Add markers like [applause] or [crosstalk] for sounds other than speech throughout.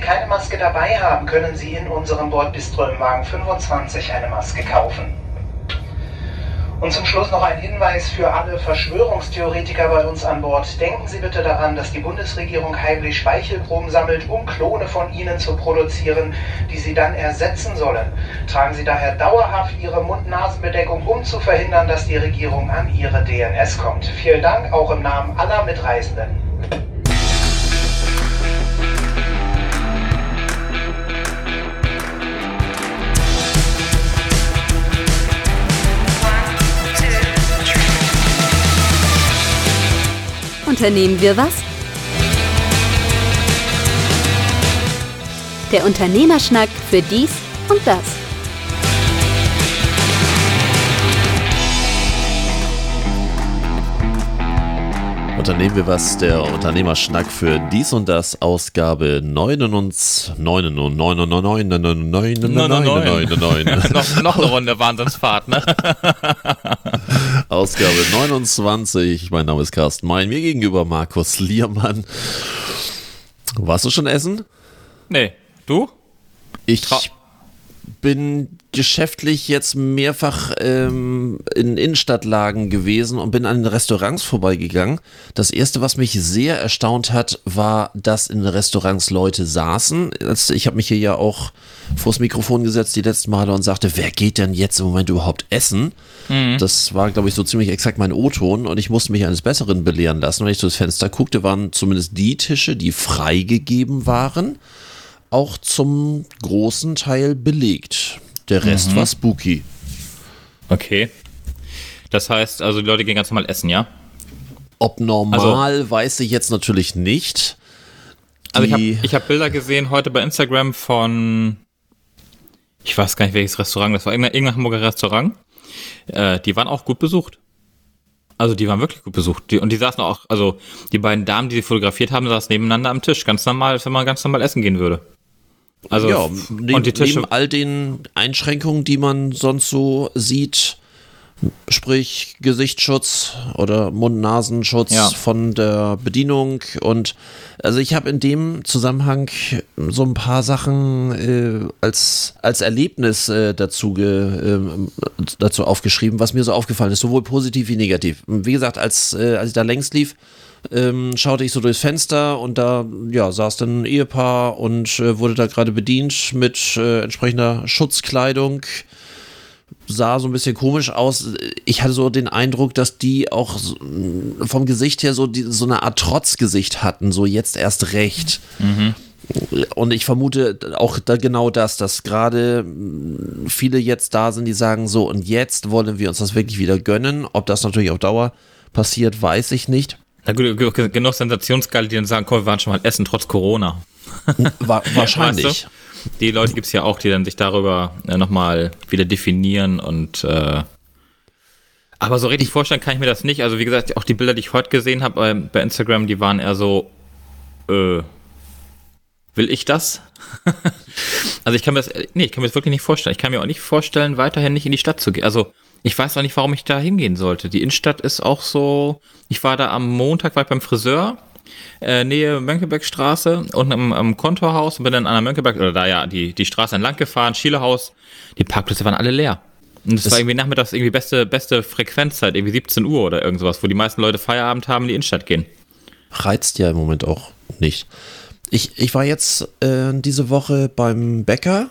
keine Maske dabei haben, können Sie in unserem Bordbistro im Wagen 25 eine Maske kaufen. Und zum Schluss noch ein Hinweis für alle Verschwörungstheoretiker bei uns an Bord. Denken Sie bitte daran, dass die Bundesregierung heimlich Speichelproben sammelt, um Klone von Ihnen zu produzieren, die Sie dann ersetzen sollen. Tragen Sie daher dauerhaft Ihre Mund-Nasen-Bedeckung, um zu verhindern, dass die Regierung an Ihre DNS kommt. Vielen Dank auch im Namen aller Mitreisenden. Unternehmen wir was? Der Unternehmerschnack für dies und das. Unternehmen wir was, der Unternehmerschnack für dies und das, Ausgabe 99, 99, noch eine Runde Wahnsinnsfahrt, ne? Ausgabe 29. Mein Name ist Carsten Mein. Mir gegenüber Markus Liermann. Warst du schon essen? Nee. Du? Ich bin geschäftlich jetzt mehrfach ähm, in Innenstadtlagen gewesen und bin an den Restaurants vorbeigegangen. Das erste, was mich sehr erstaunt hat, war, dass in den Restaurants Leute saßen. Ich habe mich hier ja auch vors Mikrofon gesetzt die letzten Male und sagte, wer geht denn jetzt im Moment überhaupt essen? Mhm. Das war, glaube ich, so ziemlich exakt mein O-Ton und ich musste mich eines Besseren belehren lassen. Wenn ich durchs Fenster guckte, waren zumindest die Tische, die freigegeben waren, auch zum großen Teil belegt. Der Rest mhm. war spooky. Okay. Das heißt, also die Leute gehen ganz normal essen, ja? Ob normal, also, weiß ich jetzt natürlich nicht. Die also ich habe hab Bilder gesehen heute bei Instagram von, ich weiß gar nicht welches Restaurant, das war irgendein, irgendein Hamburger Restaurant. Äh, die waren auch gut besucht. Also die waren wirklich gut besucht. Die, und die saßen auch, also die beiden Damen, die sie fotografiert haben, saßen nebeneinander am Tisch. Ganz normal, wenn man ganz normal essen gehen würde. Also ja, neben, neben all den Einschränkungen, die man sonst so sieht, sprich Gesichtsschutz oder Mund-Nasenschutz ja. von der Bedienung und also ich habe in dem Zusammenhang so ein paar Sachen äh, als, als Erlebnis äh, dazu, ge, äh, dazu aufgeschrieben, was mir so aufgefallen ist, sowohl positiv wie negativ. Wie gesagt, als, äh, als ich da längst lief, ähm, schaute ich so durchs Fenster und da ja, saß dann ein Ehepaar und äh, wurde da gerade bedient mit äh, entsprechender Schutzkleidung. Sah so ein bisschen komisch aus. Ich hatte so den Eindruck, dass die auch vom Gesicht her so, die, so eine Art Trotzgesicht hatten, so jetzt erst recht. Mhm. Und ich vermute auch da genau das, dass gerade viele jetzt da sind, die sagen so, und jetzt wollen wir uns das wirklich wieder gönnen. Ob das natürlich auf Dauer passiert, weiß ich nicht. Na gut, genug Sensationsgeile, die dann sagen, komm, wir waren schon mal essen, trotz Corona. War, [laughs] wahrscheinlich. Weißt du? Die Leute gibt es ja auch, die dann sich darüber äh, nochmal wieder definieren und äh, aber so richtig vorstellen kann ich mir das nicht. Also wie gesagt, auch die Bilder, die ich heute gesehen habe bei, bei Instagram, die waren eher so, äh, will ich das? [laughs] also ich kann mir das, nee, ich kann mir das wirklich nicht vorstellen. Ich kann mir auch nicht vorstellen, weiterhin nicht in die Stadt zu gehen. Also ich weiß auch nicht, warum ich da hingehen sollte. Die Innenstadt ist auch so. Ich war da am Montag war ich beim Friseur, äh, Nähe Mönckebergstraße, unten am, am Kontorhaus und bin dann an der Mönckeberg, oder da ja, die, die Straße entlang gefahren, Schielehaus. Die Parkplätze waren alle leer. Und es war irgendwie nachmittags irgendwie beste, beste Frequenzzeit, irgendwie 17 Uhr oder irgendwas, wo die meisten Leute Feierabend haben, in die Innenstadt gehen. Reizt ja im Moment auch nicht. Ich, ich war jetzt äh, diese Woche beim Bäcker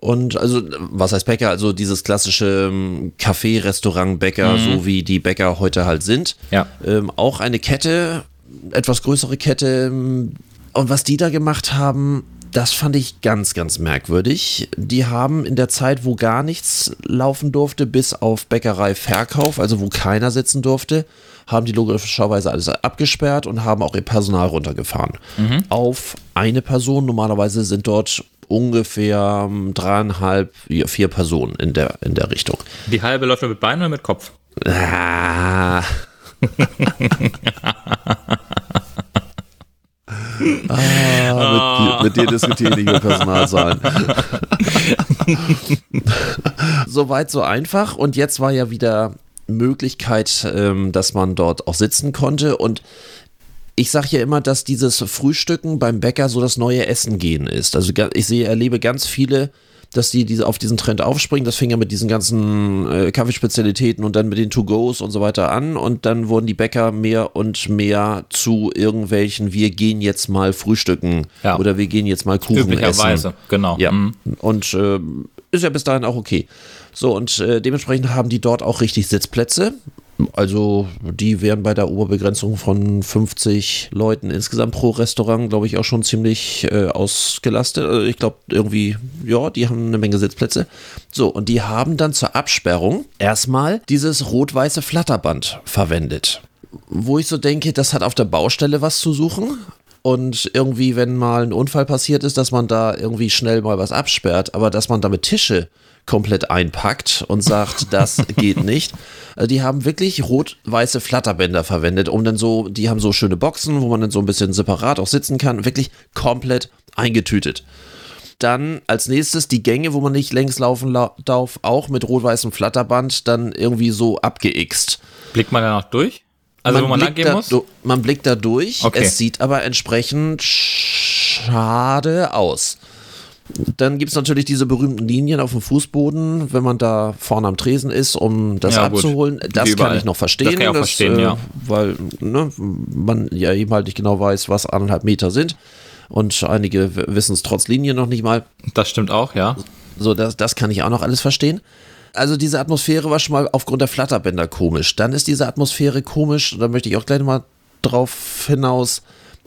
und also, was heißt Bäcker? Also dieses klassische ähm, Café, Restaurant, Bäcker, mhm. so wie die Bäcker heute halt sind. Ja. Ähm, auch eine Kette, etwas größere Kette. Ähm, und was die da gemacht haben, das fand ich ganz, ganz merkwürdig. Die haben in der Zeit, wo gar nichts laufen durfte, bis auf Bäckerei-Verkauf, also wo keiner sitzen durfte, haben die logischerweise alles abgesperrt und haben auch ihr Personal runtergefahren. Mhm. Auf eine Person. Normalerweise sind dort ungefähr ähm, dreieinhalb, vier Personen in der, in der Richtung. Die halbe läuft mit Beinen oder mit Kopf? Ah. [laughs] ah, mit, mit, dir diskutiere ich über Personalzahlen. [laughs] Soweit so einfach. Und jetzt war ja wieder Möglichkeit, ähm, dass man dort auch sitzen konnte. Und ich sage ja immer, dass dieses Frühstücken beim Bäcker so das neue Essen gehen ist. Also ich sehe, erlebe ganz viele dass die diese, auf diesen Trend aufspringen. Das fing ja mit diesen ganzen äh, Kaffeespezialitäten und dann mit den To-Gos und so weiter an. Und dann wurden die Bäcker mehr und mehr zu irgendwelchen, wir gehen jetzt mal frühstücken ja. oder wir gehen jetzt mal Kuchen Üblicherweise, essen. genau. Ja. Mhm. Und äh, ist ja bis dahin auch okay. So, und äh, dementsprechend haben die dort auch richtig Sitzplätze. Also die wären bei der Oberbegrenzung von 50 Leuten insgesamt pro Restaurant, glaube ich, auch schon ziemlich äh, ausgelastet. Also ich glaube irgendwie, ja, die haben eine Menge Sitzplätze. So, und die haben dann zur Absperrung erstmal dieses rot-weiße Flatterband verwendet. Wo ich so denke, das hat auf der Baustelle was zu suchen. Und irgendwie, wenn mal ein Unfall passiert ist, dass man da irgendwie schnell mal was absperrt, aber dass man damit Tische komplett einpackt und sagt, [laughs] das geht nicht. Also die haben wirklich rot-weiße Flatterbänder verwendet, um dann so, die haben so schöne Boxen, wo man dann so ein bisschen separat auch sitzen kann, wirklich komplett eingetütet. Dann als nächstes die Gänge, wo man nicht längs laufen darf, auch mit rot-weißem Flatterband, dann irgendwie so abgeixt. Blickt man danach durch? Also man wo man lang gehen muss? Man blickt da durch, okay. es sieht aber entsprechend schade aus. Dann gibt es natürlich diese berühmten Linien auf dem Fußboden, wenn man da vorne am Tresen ist, um das ja, abzuholen. Gut. Das kann ich noch verstehen. Das kann ich auch das, verstehen, äh, ja. Weil ne, man ja eben halt nicht genau weiß, was anderthalb Meter sind. Und einige wissen es trotz Linien noch nicht mal. Das stimmt auch, ja. So, das, das kann ich auch noch alles verstehen. Also diese Atmosphäre war schon mal aufgrund der Flatterbänder komisch. Dann ist diese Atmosphäre komisch, da möchte ich auch gleich mal drauf hinaus,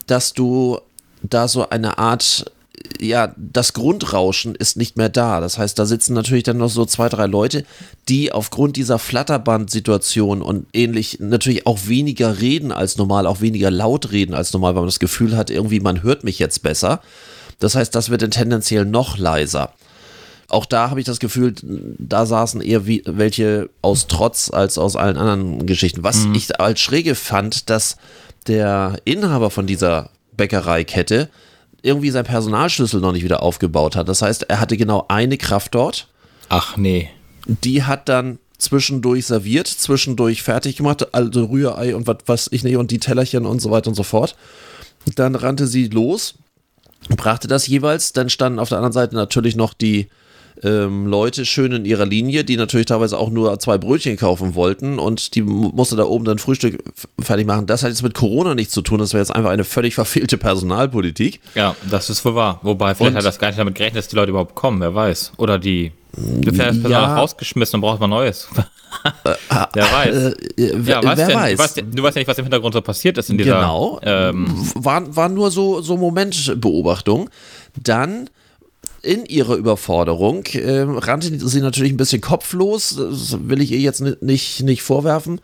dass du da so eine Art ja, das Grundrauschen ist nicht mehr da. Das heißt, da sitzen natürlich dann noch so zwei, drei Leute, die aufgrund dieser Flatterband-Situation und ähnlich natürlich auch weniger reden als normal, auch weniger laut reden als normal, weil man das Gefühl hat, irgendwie man hört mich jetzt besser. Das heißt, das wird dann tendenziell noch leiser. Auch da habe ich das Gefühl, da saßen eher wie welche aus Trotz als aus allen anderen Geschichten. Was mhm. ich als schräge fand, dass der Inhaber von dieser Bäckereikette irgendwie sein Personalschlüssel noch nicht wieder aufgebaut hat. Das heißt, er hatte genau eine Kraft dort. Ach nee. Die hat dann zwischendurch serviert, zwischendurch fertig gemacht, also Rührei und was was ich nicht und die Tellerchen und so weiter und so fort. Dann rannte sie los, brachte das jeweils, dann standen auf der anderen Seite natürlich noch die ähm, Leute schön in ihrer Linie, die natürlich teilweise auch nur zwei Brötchen kaufen wollten und die musste da oben dann Frühstück fertig machen. Das hat jetzt mit Corona nichts zu tun, das wäre jetzt einfach eine völlig verfehlte Personalpolitik. Ja, das ist wohl wahr. Wobei, vielleicht und, hat das gar nicht damit gerechnet, dass die Leute überhaupt kommen, wer weiß. Oder die, das Personal ja, rausgeschmissen und braucht man Neues. [laughs] Äh, wer weiß. Äh, äh, ja, was wer weiß. Du weißt, du weißt, ja nicht, was im Hintergrund so passiert ist in dieser. Genau. Ähm, war, war nur so, so Momentbeobachtung. Dann in ihrer Überforderung äh, rannte sie natürlich ein bisschen kopflos, das will ich ihr jetzt nicht, nicht vorwerfen.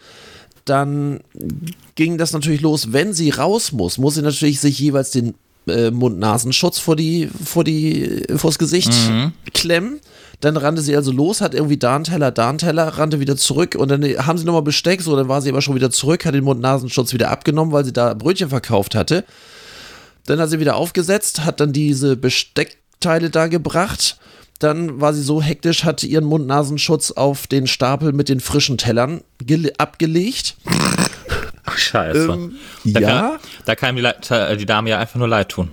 Dann ging das natürlich los, wenn sie raus muss, muss sie natürlich sich jeweils den äh, Mund-Nasenschutz vor die, vor die, vors Gesicht mhm. klemmen. Dann rannte sie also los, hat irgendwie da einen Teller, da einen Teller, rannte wieder zurück und dann haben sie nochmal Besteck, so, dann war sie aber schon wieder zurück, hat den Mund-Nasenschutz wieder abgenommen, weil sie da Brötchen verkauft hatte. Dann hat sie wieder aufgesetzt, hat dann diese Besteck Teile da gebracht. Dann war sie so hektisch, hat ihren Mund-Nasenschutz auf den Stapel mit den frischen Tellern abgelegt. Ach, scheiße. Ähm, da ja. Kann, da kann die, äh, die Dame ja einfach nur leid tun.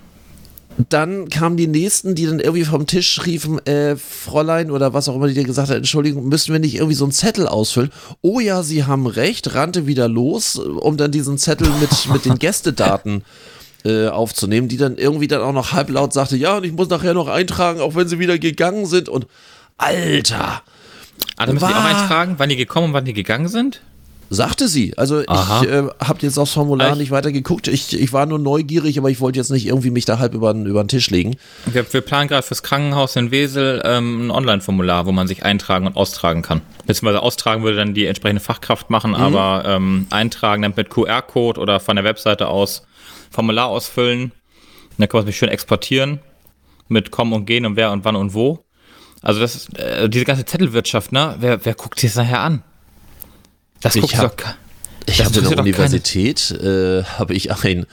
Dann kamen die nächsten, die dann irgendwie vom Tisch riefen, äh, Fräulein oder was auch immer, die dir gesagt hat, Entschuldigung, müssen wir nicht irgendwie so einen Zettel ausfüllen? Oh ja, sie haben recht, rannte wieder los, um dann diesen Zettel mit, mit den [laughs] Gästedaten äh, aufzunehmen, die dann irgendwie dann auch noch halblaut sagte, ja, und ich muss nachher noch eintragen, auch wenn sie wieder gegangen sind und Alter. Ah, da müssen die auch eintragen, wann die gekommen und wann die gegangen sind? Sagte sie. Also Aha. ich äh, habe jetzt aufs Formular ich, nicht weiter geguckt. Ich, ich war nur neugierig, aber ich wollte jetzt nicht irgendwie mich da halb über, über den Tisch legen. Wir, wir planen gerade fürs Krankenhaus in Wesel ähm, ein Online-Formular, wo man sich eintragen und austragen kann. Beziehungsweise austragen würde dann die entsprechende Fachkraft machen, mhm. aber ähm, eintragen dann mit QR-Code oder von der Webseite aus Formular ausfüllen. Dann kann man es mich schön exportieren mit kommen und gehen und wer und wann und wo. Also das ist, äh, diese ganze Zettelwirtschaft, ne? Wer, wer guckt sich das nachher an? Das ich guckt hab, doch Ich habe in der Universität äh, habe ich ein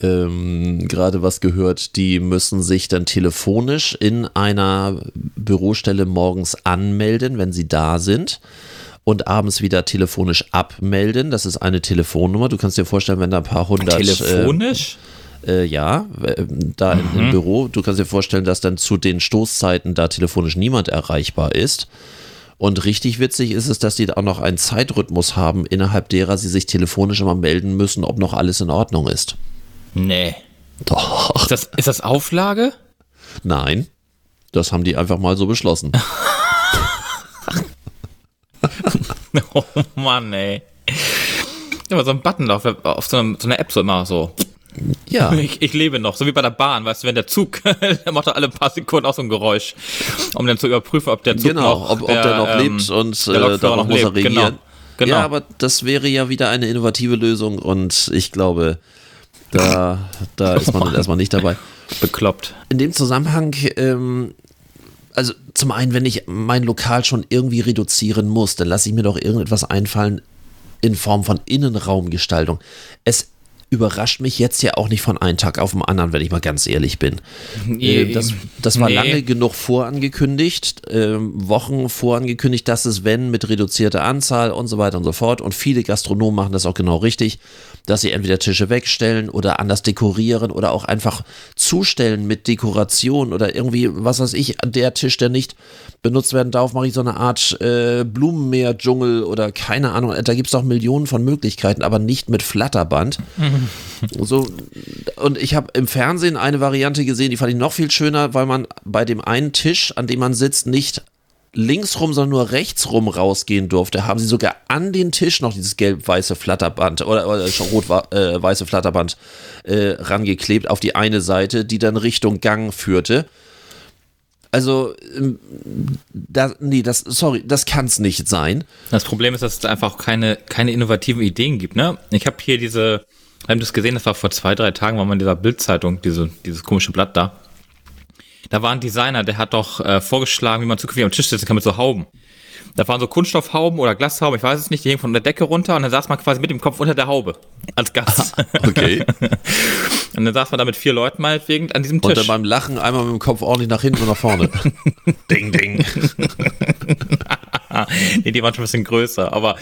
ähm, gerade was gehört, die müssen sich dann telefonisch in einer Bürostelle morgens anmelden, wenn sie da sind und abends wieder telefonisch abmelden. Das ist eine Telefonnummer. Du kannst dir vorstellen, wenn da ein paar hundert. Telefonisch? Äh, äh, ja, da mhm. im Büro. Du kannst dir vorstellen, dass dann zu den Stoßzeiten da telefonisch niemand erreichbar ist. Und richtig witzig ist es, dass die da auch noch einen Zeitrhythmus haben, innerhalb derer sie sich telefonisch immer melden müssen, ob noch alles in Ordnung ist. Nee. Doch. Ist das, ist das Auflage? Nein. Das haben die einfach mal so beschlossen. [laughs] [laughs] oh Mann, ey. Aber so ein Button auf, auf so, einer, so einer App so immer so. Ja. Ich, ich, lebe noch, so wie bei der Bahn, weißt du, wenn der Zug, [laughs] der macht doch alle paar Sekunden auch so ein Geräusch, um dann zu überprüfen, ob der Zug genau, noch, ob, ob der, der noch ähm, lebt und äh, darauf muss er regieren. Genau. Genau. Ja, aber das wäre ja wieder eine innovative Lösung und ich glaube, da, da ist man [laughs] dann erstmal nicht dabei. Bekloppt. In dem Zusammenhang ähm, also zum einen, wenn ich mein Lokal schon irgendwie reduzieren muss, dann lasse ich mir doch irgendetwas einfallen in Form von Innenraumgestaltung. Es überrascht mich jetzt ja auch nicht von einem Tag auf den anderen, wenn ich mal ganz ehrlich bin. [laughs] Nee, äh, das, das war nee. lange genug vorangekündigt, äh, Wochen vorangekündigt, dass es, wenn, mit reduzierter Anzahl und so weiter und so fort. Und viele Gastronomen machen das auch genau richtig, dass sie entweder Tische wegstellen oder anders dekorieren oder auch einfach zustellen mit Dekoration oder irgendwie, was weiß ich, der Tisch, der nicht benutzt werden darf, mache ich so eine Art äh, Blumenmeer-Dschungel oder keine Ahnung. Da gibt es doch Millionen von Möglichkeiten, aber nicht mit Flatterband. Mhm. [laughs] So, und ich habe im Fernsehen eine Variante gesehen, die fand ich noch viel schöner, weil man bei dem einen Tisch, an dem man sitzt, nicht linksrum, sondern nur rechtsrum rausgehen durfte, haben sie sogar an den Tisch noch dieses gelb-weiße Flatterband oder, oder schon rot-weiße Flatterband äh, rangeklebt auf die eine Seite, die dann Richtung Gang führte. Also, ähm, da, nee, das, sorry, das kann es nicht sein. Das Problem ist, dass es einfach keine, keine innovativen Ideen gibt, ne? Ich habe hier diese haben das gesehen, das war vor zwei, drei Tagen, war man in dieser Bildzeitung, diese, dieses komische Blatt da. Da war ein Designer, der hat doch äh, vorgeschlagen, wie man zukünftig am Tisch sitzen kann mit so Hauben. Da waren so Kunststoffhauben oder Glashauben, ich weiß es nicht, die hingen von der Decke runter und dann saß man quasi mit dem Kopf unter der Haube [laughs] als Gast. okay. [laughs] und dann saß man da mit vier Leuten meinetwegen an diesem Tisch. Und dann beim Lachen einmal mit dem Kopf ordentlich nach hinten und nach vorne. [laughs] ding, ding. [laughs] nee, die waren schon ein bisschen größer, aber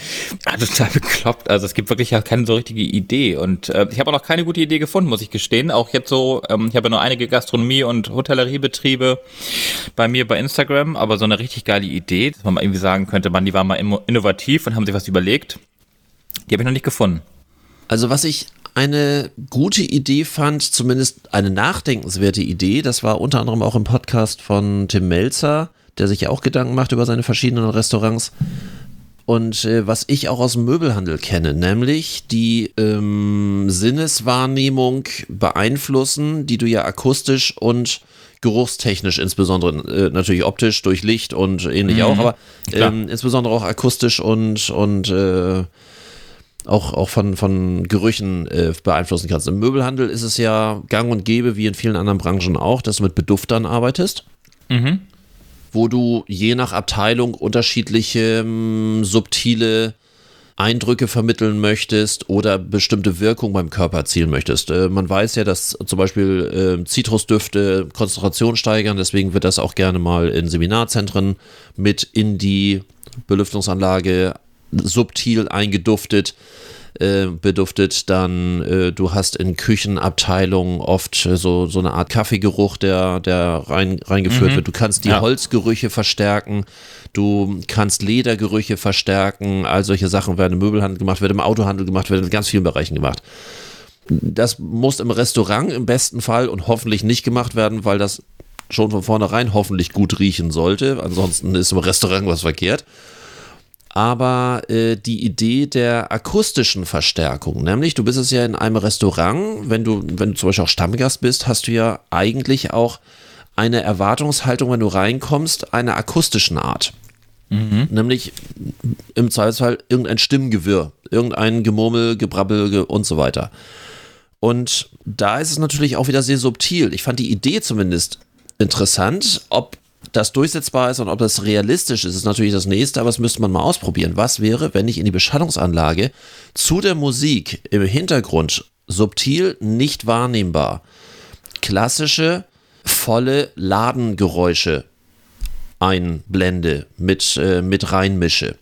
ah, total bekloppt. Also es gibt wirklich ja keine so richtige Idee. Und äh, ich habe auch noch keine gute Idee gefunden, muss ich gestehen. Auch jetzt so, ähm, ich habe ja nur einige Gastronomie- und Hotelleriebetriebe bei mir bei Instagram, aber so eine richtig geile Idee, dass man mal irgendwie sagen könnte, man, die waren mal innovativ und haben sich was überlegt. Die habe ich noch nicht gefunden. Also was ich eine gute Idee fand, zumindest eine nachdenkenswerte Idee, das war unter anderem auch im Podcast von Tim Melzer, der sich ja auch Gedanken macht über seine verschiedenen Restaurants. Und äh, was ich auch aus dem Möbelhandel kenne, nämlich die ähm, Sinneswahrnehmung beeinflussen, die du ja akustisch und geruchstechnisch insbesondere, äh, natürlich optisch durch Licht und ähnlich mhm. auch, aber ähm, insbesondere auch akustisch und, und äh, auch, auch von, von Gerüchen äh, beeinflussen kannst. Im Möbelhandel ist es ja gang und gäbe, wie in vielen anderen Branchen auch, dass du mit Beduftern arbeitest. Mhm wo du je nach Abteilung unterschiedliche ähm, subtile Eindrücke vermitteln möchtest oder bestimmte Wirkung beim Körper erzielen möchtest. Äh, man weiß ja, dass zum Beispiel äh, Zitrusdüfte Konzentration steigern, deswegen wird das auch gerne mal in Seminarzentren mit in die Belüftungsanlage subtil eingeduftet äh, beduftet, dann äh, du hast in Küchenabteilungen oft äh, so, so eine Art Kaffeegeruch, der, der rein, reingeführt mhm. wird. Du kannst die ja. Holzgerüche verstärken, du kannst Ledergerüche verstärken, all solche Sachen werden im Möbelhandel gemacht, werden im Autohandel gemacht, werden in ganz vielen Bereichen gemacht. Das muss im Restaurant im besten Fall und hoffentlich nicht gemacht werden, weil das schon von vornherein hoffentlich gut riechen sollte. Ansonsten ist im Restaurant was verkehrt aber äh, die Idee der akustischen Verstärkung, nämlich du bist es ja in einem Restaurant, wenn du, wenn du zum Beispiel auch Stammgast bist, hast du ja eigentlich auch eine Erwartungshaltung, wenn du reinkommst, einer akustischen Art. Mhm. Nämlich im Zweifelsfall irgendein Stimmgewirr, irgendein Gemurmel, Gebrabbel und so weiter. Und da ist es natürlich auch wieder sehr subtil. Ich fand die Idee zumindest interessant, ob das durchsetzbar ist und ob das realistisch ist, ist natürlich das nächste, aber das müsste man mal ausprobieren. Was wäre, wenn ich in die Beschallungsanlage zu der Musik im Hintergrund subtil nicht wahrnehmbar klassische volle Ladengeräusche einblende, mit, äh, mit reinmische.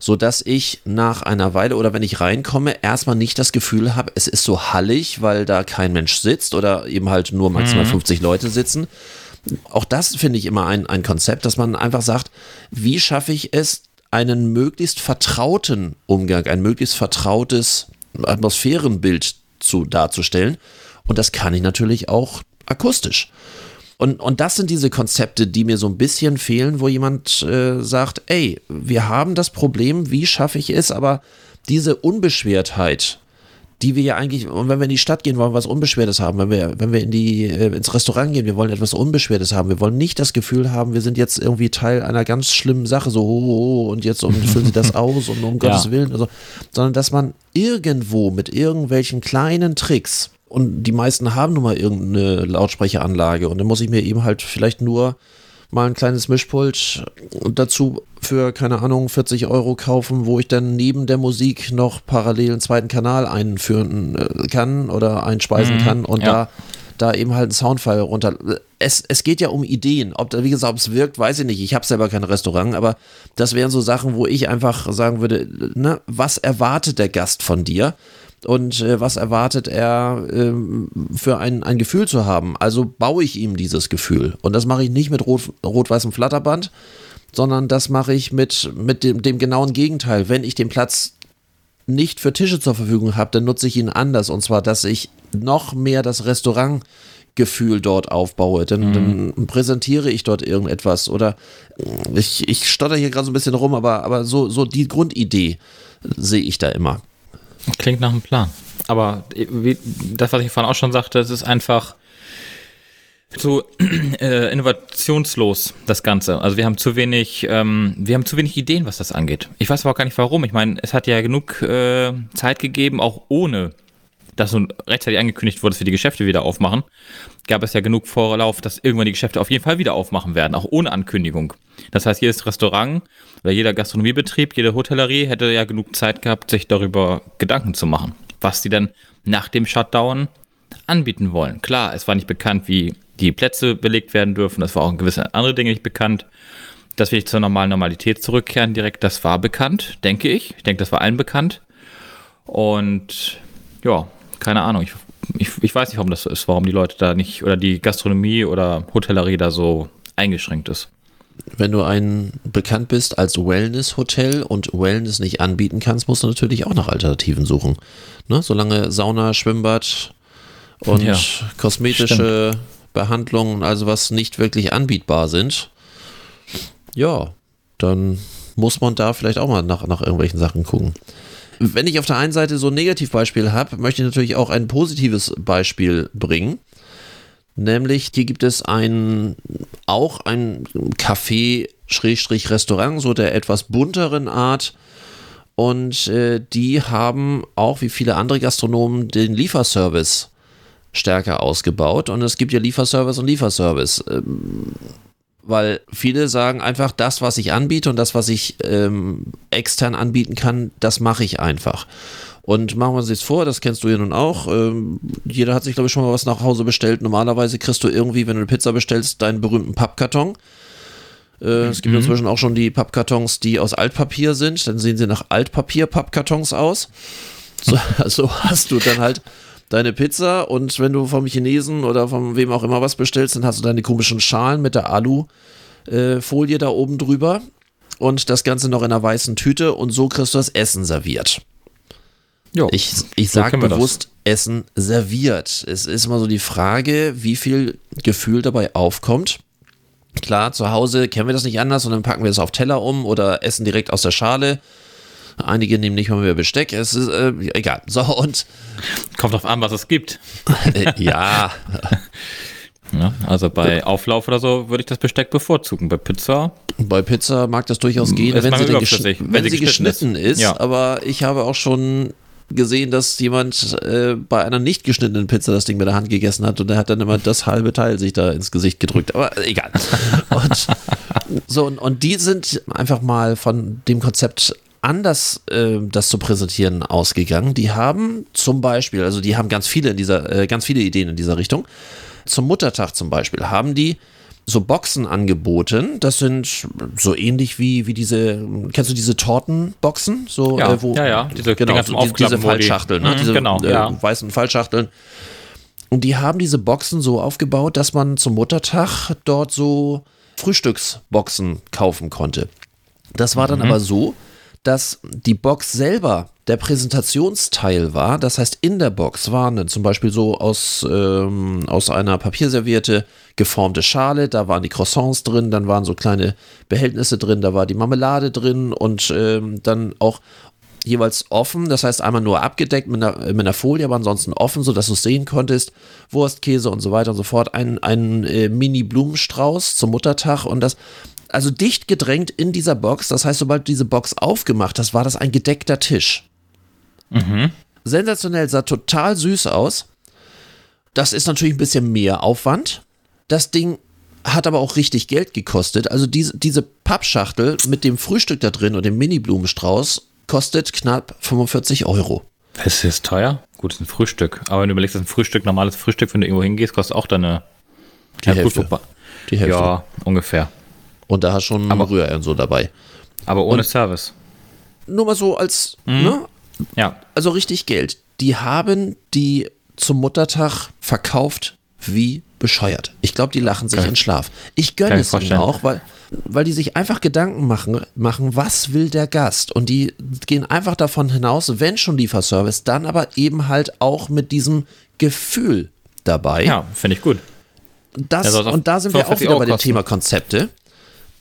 sodass ich nach einer Weile oder wenn ich reinkomme, erstmal nicht das Gefühl habe, es ist so hallig, weil da kein Mensch sitzt oder eben halt nur maximal mhm. 50 Leute sitzen. Auch das finde ich immer ein, ein Konzept, dass man einfach sagt, wie schaffe ich es, einen möglichst vertrauten Umgang, ein möglichst vertrautes Atmosphärenbild zu, darzustellen. Und das kann ich natürlich auch akustisch. Und, und das sind diese Konzepte, die mir so ein bisschen fehlen, wo jemand äh, sagt, ey, wir haben das Problem, wie schaffe ich es, aber diese Unbeschwertheit, die wir ja eigentlich, und wenn wir in die Stadt gehen, wollen wir was Unbeschwertes haben. Wenn wir, wenn wir in die, äh, ins Restaurant gehen, wir wollen etwas Unbeschwertes haben. Wir wollen nicht das Gefühl haben, wir sind jetzt irgendwie Teil einer ganz schlimmen Sache, so, oh, oh, und jetzt und füllen Sie das [laughs] aus und um ja. Gottes Willen, also, sondern dass man irgendwo mit irgendwelchen kleinen Tricks und die meisten haben nun mal irgendeine Lautsprecheranlage und dann muss ich mir eben halt vielleicht nur mal ein kleines Mischpult dazu für, keine Ahnung, 40 Euro kaufen, wo ich dann neben der Musik noch parallel einen zweiten Kanal einführen äh, kann oder einspeisen mhm, kann und ja. da da eben halt ein Soundfile runter. Es, es geht ja um Ideen. Ob, wie gesagt, ob es wirkt, weiß ich nicht. Ich habe selber kein Restaurant, aber das wären so Sachen, wo ich einfach sagen würde, ne, was erwartet der Gast von dir? Und äh, was erwartet er äh, für ein, ein Gefühl zu haben. Also baue ich ihm dieses Gefühl. Und das mache ich nicht mit rot, rot-weißem Flatterband, sondern das mache ich mit, mit dem, dem genauen Gegenteil. Wenn ich den Platz nicht für Tische zur Verfügung habe, dann nutze ich ihn anders. Und zwar, dass ich noch mehr das Restaurant Gefühl dort aufbaue. Dann, mhm. dann, präsentiere ich dort irgendetwas oder ich, ich stotter hier gerade so ein bisschen rum, aber, aber so, so die Grundidee sehe ich da immer. Klingt nach einem Plan. Aber wie, das, was ich vorhin auch schon sagte, es ist einfach so [clears throat] äh, innovationslos das Ganze. Also wir haben zu wenig, ähm, wir haben zu wenig Ideen, was das angeht. Ich weiß aber auch gar nicht warum. Ich meine, es hat ja genug äh, Zeit gegeben, auch ohne dass nun rechtzeitig angekündigt wurde, dass wir die Geschäfte wieder aufmachen, gab es ja genug Vorlauf, dass irgendwann die Geschäfte auf jeden Fall wieder aufmachen werden, auch ohne Ankündigung. Das heißt, jedes Restaurant oder jeder Gastronomiebetrieb, jede Hotellerie hätte ja genug Zeit gehabt, sich darüber Gedanken zu machen, was die dann nach dem Shutdown anbieten wollen. Klar, es war nicht bekannt, wie die Plätze belegt werden dürfen, es war auch gewisse andere Dinge nicht bekannt. Dass wir zur normalen Normalität zurückkehren direkt, das war bekannt, denke ich. Ich denke, das war allen bekannt. Und ja, keine Ahnung. Ich, ich, ich weiß nicht, warum das so ist, warum die Leute da nicht oder die Gastronomie oder Hotellerie da so eingeschränkt ist. Wenn du ein bekannt bist als Wellness-Hotel und Wellness nicht anbieten kannst, musst du natürlich auch nach Alternativen suchen. Ne? Solange Sauna, Schwimmbad und ja, kosmetische stimmt. Behandlungen, also was nicht wirklich anbietbar sind, ja, dann muss man da vielleicht auch mal nach, nach irgendwelchen Sachen gucken. Wenn ich auf der einen Seite so ein Negativbeispiel habe, möchte ich natürlich auch ein positives Beispiel bringen. Nämlich, hier gibt es ein, auch ein Café-Restaurant, so der etwas bunteren Art. Und äh, die haben auch wie viele andere Gastronomen den Lieferservice stärker ausgebaut. Und es gibt ja Lieferservice und Lieferservice. Ähm, weil viele sagen einfach, das, was ich anbiete und das, was ich ähm, extern anbieten kann, das mache ich einfach. Und machen wir uns jetzt vor, das kennst du ja nun auch. Ähm, jeder hat sich, glaube ich, schon mal was nach Hause bestellt. Normalerweise kriegst du irgendwie, wenn du eine Pizza bestellst, deinen berühmten Pappkarton. Äh, es gibt mhm. inzwischen auch schon die Pappkartons, die aus Altpapier sind. Dann sehen sie nach Altpapier-Pappkartons aus. So, [laughs] also hast du dann halt deine Pizza und wenn du vom Chinesen oder von wem auch immer was bestellst, dann hast du deine komischen Schalen mit der Alufolie äh, da oben drüber und das Ganze noch in einer weißen Tüte und so kriegst du das Essen serviert. Jo, ich ich sage bewusst das. Essen serviert. Es ist immer so die Frage, wie viel Gefühl dabei aufkommt. Klar, zu Hause kennen wir das nicht anders und dann packen wir es auf Teller um oder essen direkt aus der Schale. Einige nehmen nicht mal mehr Besteck. Es ist äh, egal. So und. Kommt drauf an, was es gibt. Äh, ja. [laughs] ja. Also bei Auflauf oder so würde ich das Besteck bevorzugen. Bei Pizza. Bei Pizza mag das durchaus gehen, wenn sie, geschn wenn, wenn, sie geschnitten, geschnitten ist. ist ja. Aber ich habe auch schon gesehen, dass jemand äh, bei einer nicht geschnittenen Pizza das Ding mit der Hand gegessen hat und er hat dann immer das halbe Teil sich da ins Gesicht gedrückt. Aber egal. [laughs] Und so, und, und die sind einfach mal von dem Konzept anders äh, das zu präsentieren ausgegangen. Die haben zum Beispiel, also die haben ganz viele in dieser, äh, ganz viele Ideen in dieser Richtung. Zum Muttertag zum Beispiel haben die so Boxen angeboten. Das sind so ähnlich wie, wie diese, kennst du diese Tortenboxen? So, ja, äh, wo, ja, ja, diese, genau, so, die, diese Fallschachteln, ne? Mhm, diese genau, äh, ja. weißen Fallschachteln. Und die haben diese Boxen so aufgebaut, dass man zum Muttertag dort so Frühstücksboxen kaufen konnte. Das war dann Mhm. aber so, dass die Box selber der Präsentationsteil war. Das heißt, in der Box waren dann zum Beispiel so aus, ähm, aus einer Papierserviette geformte Schale, da waren die Croissants drin, dann waren so kleine Behältnisse drin, da war die Marmelade drin und ähm, dann auch jeweils offen, das heißt einmal nur abgedeckt mit einer, mit einer Folie, aber ansonsten offen, sodass du es sehen konntest. Wurst, Käse und so weiter und so fort. Ein, ein äh, Mini-Blumenstrauß zum Muttertag und das, also dicht gedrängt in dieser Box. Das heißt, sobald du diese Box aufgemacht hast, war das ein gedeckter Tisch. Sensationell, sah total süß aus. Das ist natürlich ein bisschen mehr Aufwand. Das Ding hat aber auch richtig Geld gekostet. Also diese, diese Pappschachtel mit dem Frühstück da drin und dem Mini-Blumenstrauß kostet knapp 45 Euro. Das ist teuer. Gut, das ist ein Frühstück. Aber wenn du überlegst, dass ein Frühstück, normales Frühstück, wenn du irgendwo hingehst, kostet auch deine Die Hälfte. Die Hälfte. Ja, ungefähr. Und da hast du schon Aber- Rührei und so dabei. Aber ohne Und- Service. Nur mal so als, Mhm. ne? Ja. Also richtig Geld. Die haben die zum Muttertag verkauft wie bescheuert. Ich glaube, die lachen sich in Schlaf. Ich gönne es ihnen auch, weil, weil die sich einfach Gedanken machen, machen, was will der Gast? Und die gehen einfach davon hinaus, wenn schon Lieferservice, dann aber eben halt auch mit diesem Gefühl dabei. Ja, finde ich gut. Das, auch und da sind wir auch 45 wieder bei dem. Thema Konzepte.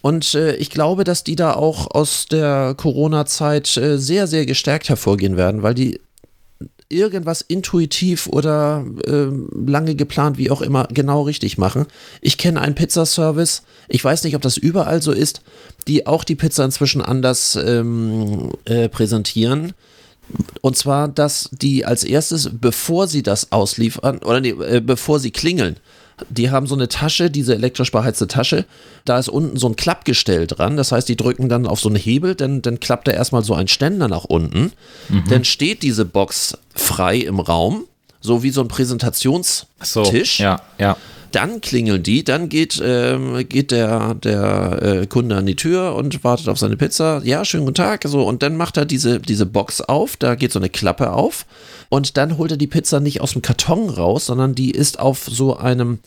Und äh, ich glaube, dass die da auch aus der Corona-Zeit äh, sehr, sehr gestärkt hervorgehen werden, weil die irgendwas intuitiv oder ähm, lange geplant, wie auch immer, genau richtig machen. Ich kenne einen Pizzaservice, ich weiß nicht, ob das überall so ist, die auch die Pizza inzwischen anders ähm, äh, präsentieren. Und zwar, dass die als erstes, bevor sie das ausliefern, oder nee, äh, bevor sie klingeln, die haben so eine Tasche, diese elektrisch beheizte Tasche, da ist unten so ein Klappgestell dran, das heißt, die drücken dann auf so einen Hebel, dann, dann klappt da erstmal so ein Ständer nach unten, dann steht diese Box frei im Raum, so wie so ein So. Präsentationstisch. Ja, ja. Dann klingeln die, dann geht, ähm, geht der, der äh, Kunde an die Tür und wartet auf seine Pizza. Ja, schönen guten Tag. So, und dann macht er diese, diese Box auf, da geht so eine Klappe auf und dann holt er die Pizza nicht aus dem Karton raus, sondern die ist auf so einem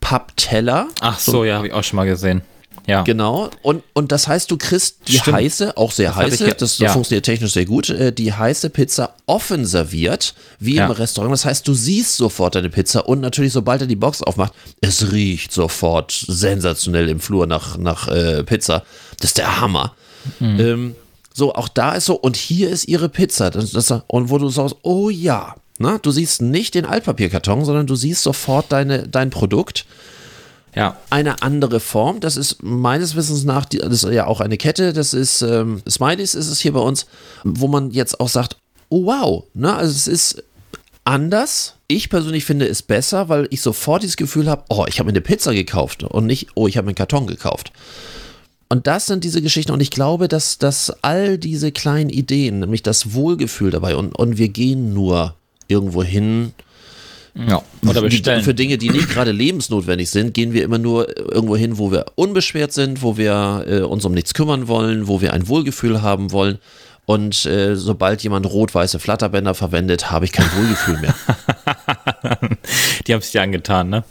Pappteller. Ach so, ja, habe ich auch schon mal gesehen. Ja. Genau. Und, und das heißt, du kriegst die Stimmt. heiße, auch sehr Das ich heiße, ja- das ja. funktioniert technisch sehr gut, äh, die heiße Pizza offen serviert, wie Ja. im Restaurant. Das heißt, du siehst sofort deine Pizza und natürlich, sobald er die Box aufmacht, es riecht sofort sensationell im Flur nach, nach äh, Pizza. Das ist der Hammer. Mhm. Ähm, so, auch da ist so, und hier ist ihre Pizza. Das, das, und wo du sagst, oh ja. Na, du siehst nicht den Altpapierkarton, sondern du siehst sofort deine, dein Produkt Ja. eine andere Form. Das ist meines Wissens nach, die- das ist ja auch eine Kette, das ist, ähm, Smileys ist es hier bei uns, wo man jetzt auch sagt, oh wow, ne? also es ist anders. Ich persönlich finde es besser, weil ich sofort dieses Gefühl habe, oh, ich habe mir eine Pizza gekauft und nicht, oh, ich habe mir einen Karton gekauft. Und das sind diese Geschichten und ich glaube, dass, dass all diese kleinen Ideen, nämlich das Wohlgefühl dabei und, und wir gehen nur irgendwo hin, Ja. Oder die, bestellen. für Dinge, die nicht gerade lebensnotwendig sind, gehen wir immer nur irgendwo hin, wo wir unbeschwert sind, wo wir äh, uns um nichts kümmern wollen, wo wir ein Wohlgefühl haben wollen. Und äh, sobald jemand rot-weiße Flatterbänder verwendet, habe ich kein Wohlgefühl mehr. [laughs] Die haben es dir angetan, ne?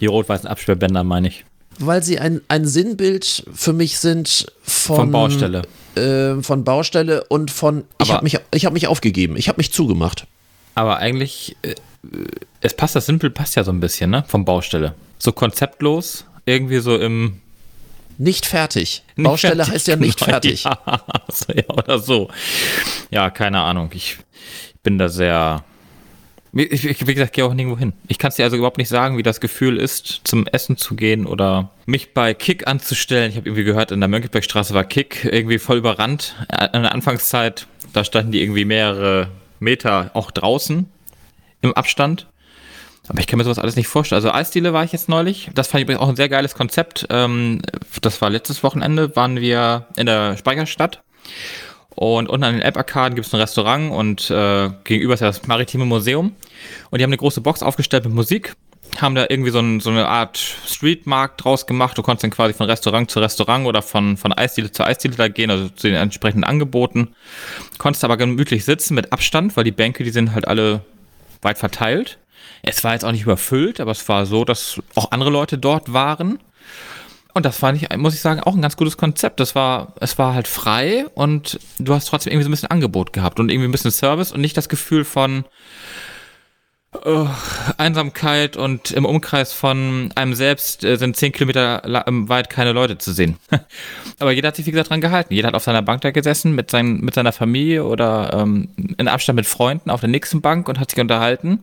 Die rot-weißen Absperrbänder, meine ich. Weil sie ein, ein Sinnbild für mich sind von, Von Baustelle. Äh, von Baustelle und von, ich habe mich, ich hab mich aufgegeben, ich habe mich zugemacht. Aber eigentlich, äh, es passt, das Simpel passt ja so ein bisschen, ne? Vom Baustelle. So konzeptlos, irgendwie so im. Nicht fertig. Nicht Baustelle fertig, heißt ja nicht genau, fertig. [laughs] Ja, ja, oder so. Ja, keine Ahnung. Ich bin da sehr. Ich, ich, wie gesagt, gehe auch nirgendwo hin. Ich kann es dir also überhaupt nicht sagen, wie das Gefühl ist, zum Essen zu gehen oder mich bei Kick anzustellen. Ich habe irgendwie gehört, in der Mönckebergstraße war Kick irgendwie voll überrannt. In der Anfangszeit, da standen die irgendwie mehrere Meter auch draußen im Abstand. Aber ich kann mir sowas alles nicht vorstellen. Also Eisdiele war ich jetzt neulich. Das fand ich übrigens auch ein sehr geiles Konzept. Ähm, das war letztes Wochenende, waren wir in der Speicherstadt. Und unten an den App-Arkaden gibt es ein Restaurant und äh, gegenüber ist ja das Maritime Museum. Und die haben eine große Box aufgestellt mit Musik. Haben da irgendwie so, ein, so eine Art Streetmarkt draus gemacht. Du konntest dann quasi von Restaurant zu Restaurant oder von, von Eisdiele zu Eisdiele da gehen, also zu den entsprechenden Angeboten. Konntest aber gemütlich sitzen mit Abstand, weil die Bänke, die sind halt alle weit verteilt. Es war jetzt auch nicht überfüllt, aber es war so, dass auch andere Leute dort waren. Und das fand ich, muss ich sagen, auch ein ganz gutes Konzept. Das war, es war halt frei und du hast trotzdem irgendwie so ein bisschen Angebot gehabt und irgendwie ein bisschen Service und nicht das Gefühl von Einsamkeit und im Umkreis von einem selbst äh, sind zehn Kilometer weit keine Leute zu sehen. [laughs] Aber jeder hat sich, wie gesagt, dran gehalten. Jeder hat auf seiner Bank da gesessen mit, sein, mit seiner Familie oder ähm, in Abstand mit Freunden auf der nächsten Bank und hat sich unterhalten.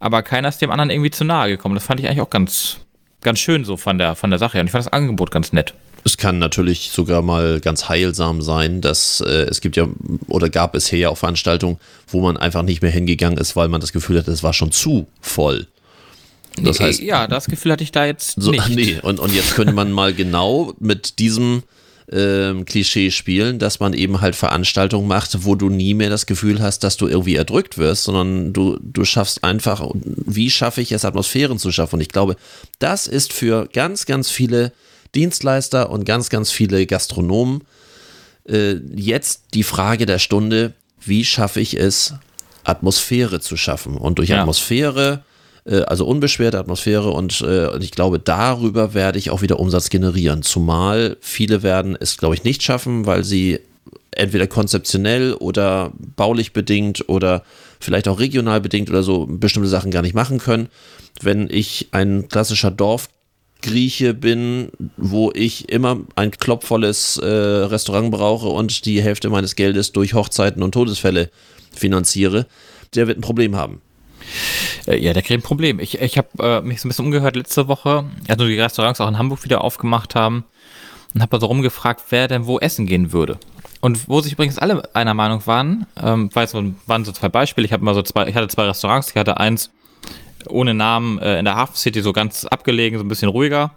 Aber keiner ist dem anderen irgendwie zu nahe gekommen. Das fand ich eigentlich auch ganz, ganz schön so von der, von der Sache. Und ich fand das Angebot ganz nett. Es kann natürlich sogar mal ganz heilsam sein, dass äh, es gibt ja oder gab bisher ja auch Veranstaltungen, wo man einfach nicht mehr hingegangen ist, weil man das Gefühl hatte, es war schon zu voll. Das heißt, ja, das Gefühl hatte ich da jetzt so, nicht. [laughs] Nee, und, und jetzt könnte man mal genau mit diesem ähm, Klischee spielen, dass man eben halt Veranstaltungen macht, wo du nie mehr das Gefühl hast, dass du irgendwie erdrückt wirst, sondern du, du schaffst einfach, wie schaffe ich es, Atmosphären zu schaffen? Und ich glaube, das ist für ganz, ganz viele Dienstleister und ganz, ganz viele Gastronomen äh, jetzt die Frage der Stunde, wie schaffe ich es, Atmosphäre zu schaffen? Und durch ja. Atmosphäre also unbeschwerte Atmosphäre und äh, ich glaube, darüber werde ich auch wieder Umsatz generieren. Zumal viele werden es, glaube ich, nicht schaffen, weil sie entweder konzeptionell oder baulich bedingt oder vielleicht auch regional bedingt oder so bestimmte Sachen gar nicht machen können. Wenn ich ein klassischer Dorfgrieche bin, wo ich immer ein klopfvolles äh, Restaurant brauche und die Hälfte meines Geldes durch Hochzeiten und Todesfälle finanziere, der wird ein Problem haben. Äh, ja, der kriegt ein Problem. Ich, ich habe äh, mich so ein bisschen umgehört letzte Woche, also die Restaurants auch in Hamburg wieder aufgemacht haben und habe so rumgefragt, wer denn wo essen gehen würde. Und wo sich übrigens alle einer Meinung waren, ähm, weil es waren so zwei Beispiele. Ich habe mal so zwei, ich hatte zwei Restaurants, ich hatte eins ohne Namen äh, in der Hafen City, so ganz abgelegen, so ein bisschen ruhiger.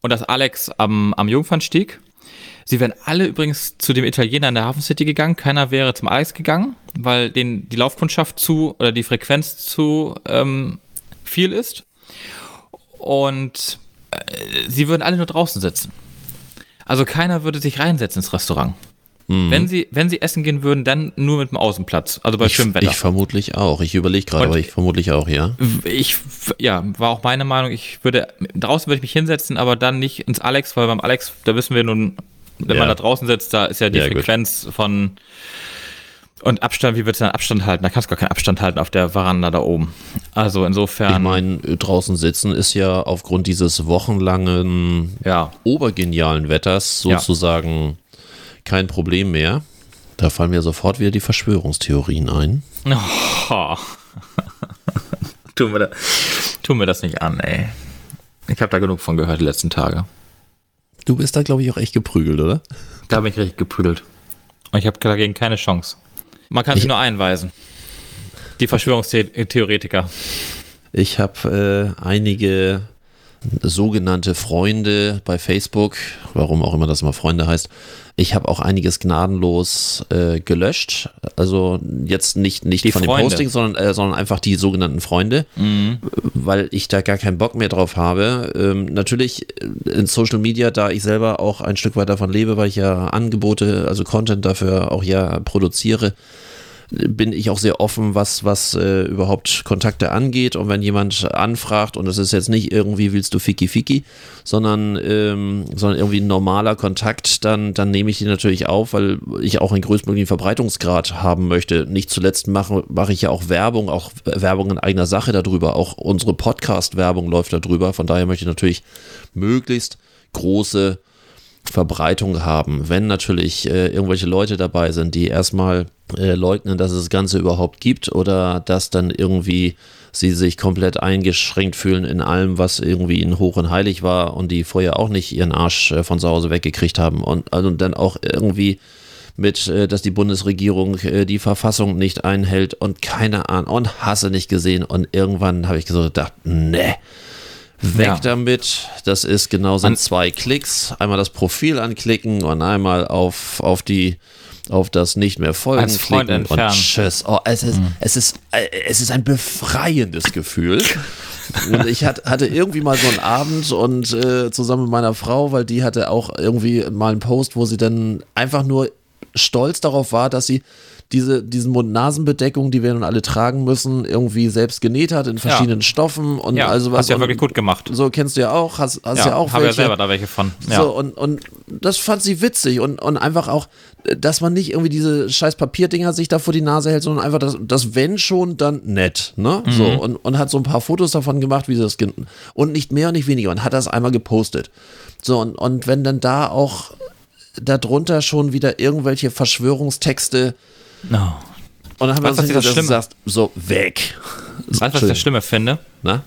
Und das Alex am, am Jungfernstieg. Sie wären alle übrigens zu dem Italiener in der Hafen City gegangen. Keiner wäre zum Alex gegangen, weil denen die Laufkundschaft zu oder die Frequenz zu ähm, viel ist. Und äh, sie würden alle nur draußen sitzen. Also keiner würde sich reinsetzen ins Restaurant. Mhm. Wenn, sie, wenn sie essen gehen würden, dann nur mit dem Außenplatz, also bei ich, schönem Wetter. Ich vermutlich auch. Ich überlege gerade, aber ich vermutlich auch, ja. Ich, ja, war auch meine Meinung. Ich würde, draußen würde ich mich hinsetzen, aber dann nicht ins Alex, weil beim Alex, da wissen wir nun, wenn ja. man da draußen sitzt, da ist ja die ja, Frequenz gut. von und Abstand, wie willst du dann Abstand halten? Da kannst du gar keinen Abstand halten auf der Veranda da oben. Also insofern. Ich meine, draußen sitzen ist ja aufgrund dieses wochenlangen, ja. obergenialen Wetters sozusagen ja. kein Problem mehr. Da fallen mir sofort wieder die Verschwörungstheorien ein. Oh. [laughs] tun, wir da, tun wir das nicht an, ey. Ich habe da genug von gehört die letzten Tage. Du bist da, glaube ich, auch echt geprügelt, oder? Da bin ich richtig geprügelt. Und ich habe dagegen keine Chance. Man kann ich, sich nur einweisen. Die Verschwörungstheoretiker. Ich habe äh, einige sogenannte Freunde bei Facebook, warum auch immer das mal Freunde heißt. Ich habe auch einiges gnadenlos äh, gelöscht. Also jetzt nicht, nicht von Freunde. dem Posting, sondern, äh, sondern einfach die sogenannten Freunde, mhm. weil ich da gar keinen Bock mehr drauf habe. Ähm, natürlich äh, in Social Media, da ich selber auch ein Stück weit davon lebe, weil ich ja Angebote, also Content dafür auch ja produziere, bin ich auch sehr offen, was, was äh, überhaupt Kontakte angeht. Und wenn jemand anfragt, und das ist jetzt nicht irgendwie willst du Fiki Fiki, sondern, ähm, sondern irgendwie ein normaler Kontakt, dann, dann nehme ich die natürlich auf, weil ich auch einen größtmöglichen Verbreitungsgrad haben möchte. Nicht zuletzt mache, mache ich ja auch Werbung, auch Werbung in eigener Sache darüber. Auch unsere Podcast-Werbung läuft darüber. Von daher möchte ich natürlich möglichst große Verbreitung haben. Wenn natürlich äh, irgendwelche Leute dabei sind, die erstmal äh, leugnen, dass es das Ganze überhaupt gibt oder dass dann irgendwie sie sich komplett eingeschränkt fühlen in allem, was irgendwie ihnen hoch und heilig war und die vorher auch nicht ihren Arsch äh, von zu Hause weggekriegt haben. Und, also dann auch irgendwie mit, äh, dass die Bundesregierung äh, die Verfassung nicht einhält und keine Ahnung und hasse nicht gesehen. Und irgendwann habe ich gedacht, ne, Weg ja. damit. Das ist genau sind zwei Klicks. Einmal das Profil anklicken und einmal auf, auf die auf das nicht mehr folgen Als Freund klicken entfernen. und tschüss. Oh, es ist, mhm. es ist, äh, es ist ein befreiendes Gefühl. und ich hat, hatte irgendwie mal so einen Abend und äh, zusammen mit meiner Frau, weil die hatte auch irgendwie mal einen Post, wo sie dann einfach nur stolz darauf war, dass sie diese, diesen Mund-Nasen-Bedeckung, die wir nun alle tragen müssen, irgendwie selbst genäht hat in verschiedenen ja. Stoffen und ja, also was. Hast du ja wirklich gut gemacht. So kennst du ja auch, hast, hast ja, ja auch habe welche. ja selber da welche von. Ja. So, und, und das fand sie witzig und, und einfach auch, dass man nicht irgendwie diese scheiß Papierdinger sich da vor die Nase hält, sondern einfach das, das wenn schon, dann nett, ne? Mhm. So, und, und hat so ein paar Fotos davon gemacht, wie sie das, und nicht mehr und nicht weniger und hat das einmal gepostet. So, und, und wenn dann da auch darunter schon wieder irgendwelche Verschwörungstexte No. Und dann haben wir uns gesagt, dass sagst, so weg. So, weißt du, was ich das Schlimme finde? Na?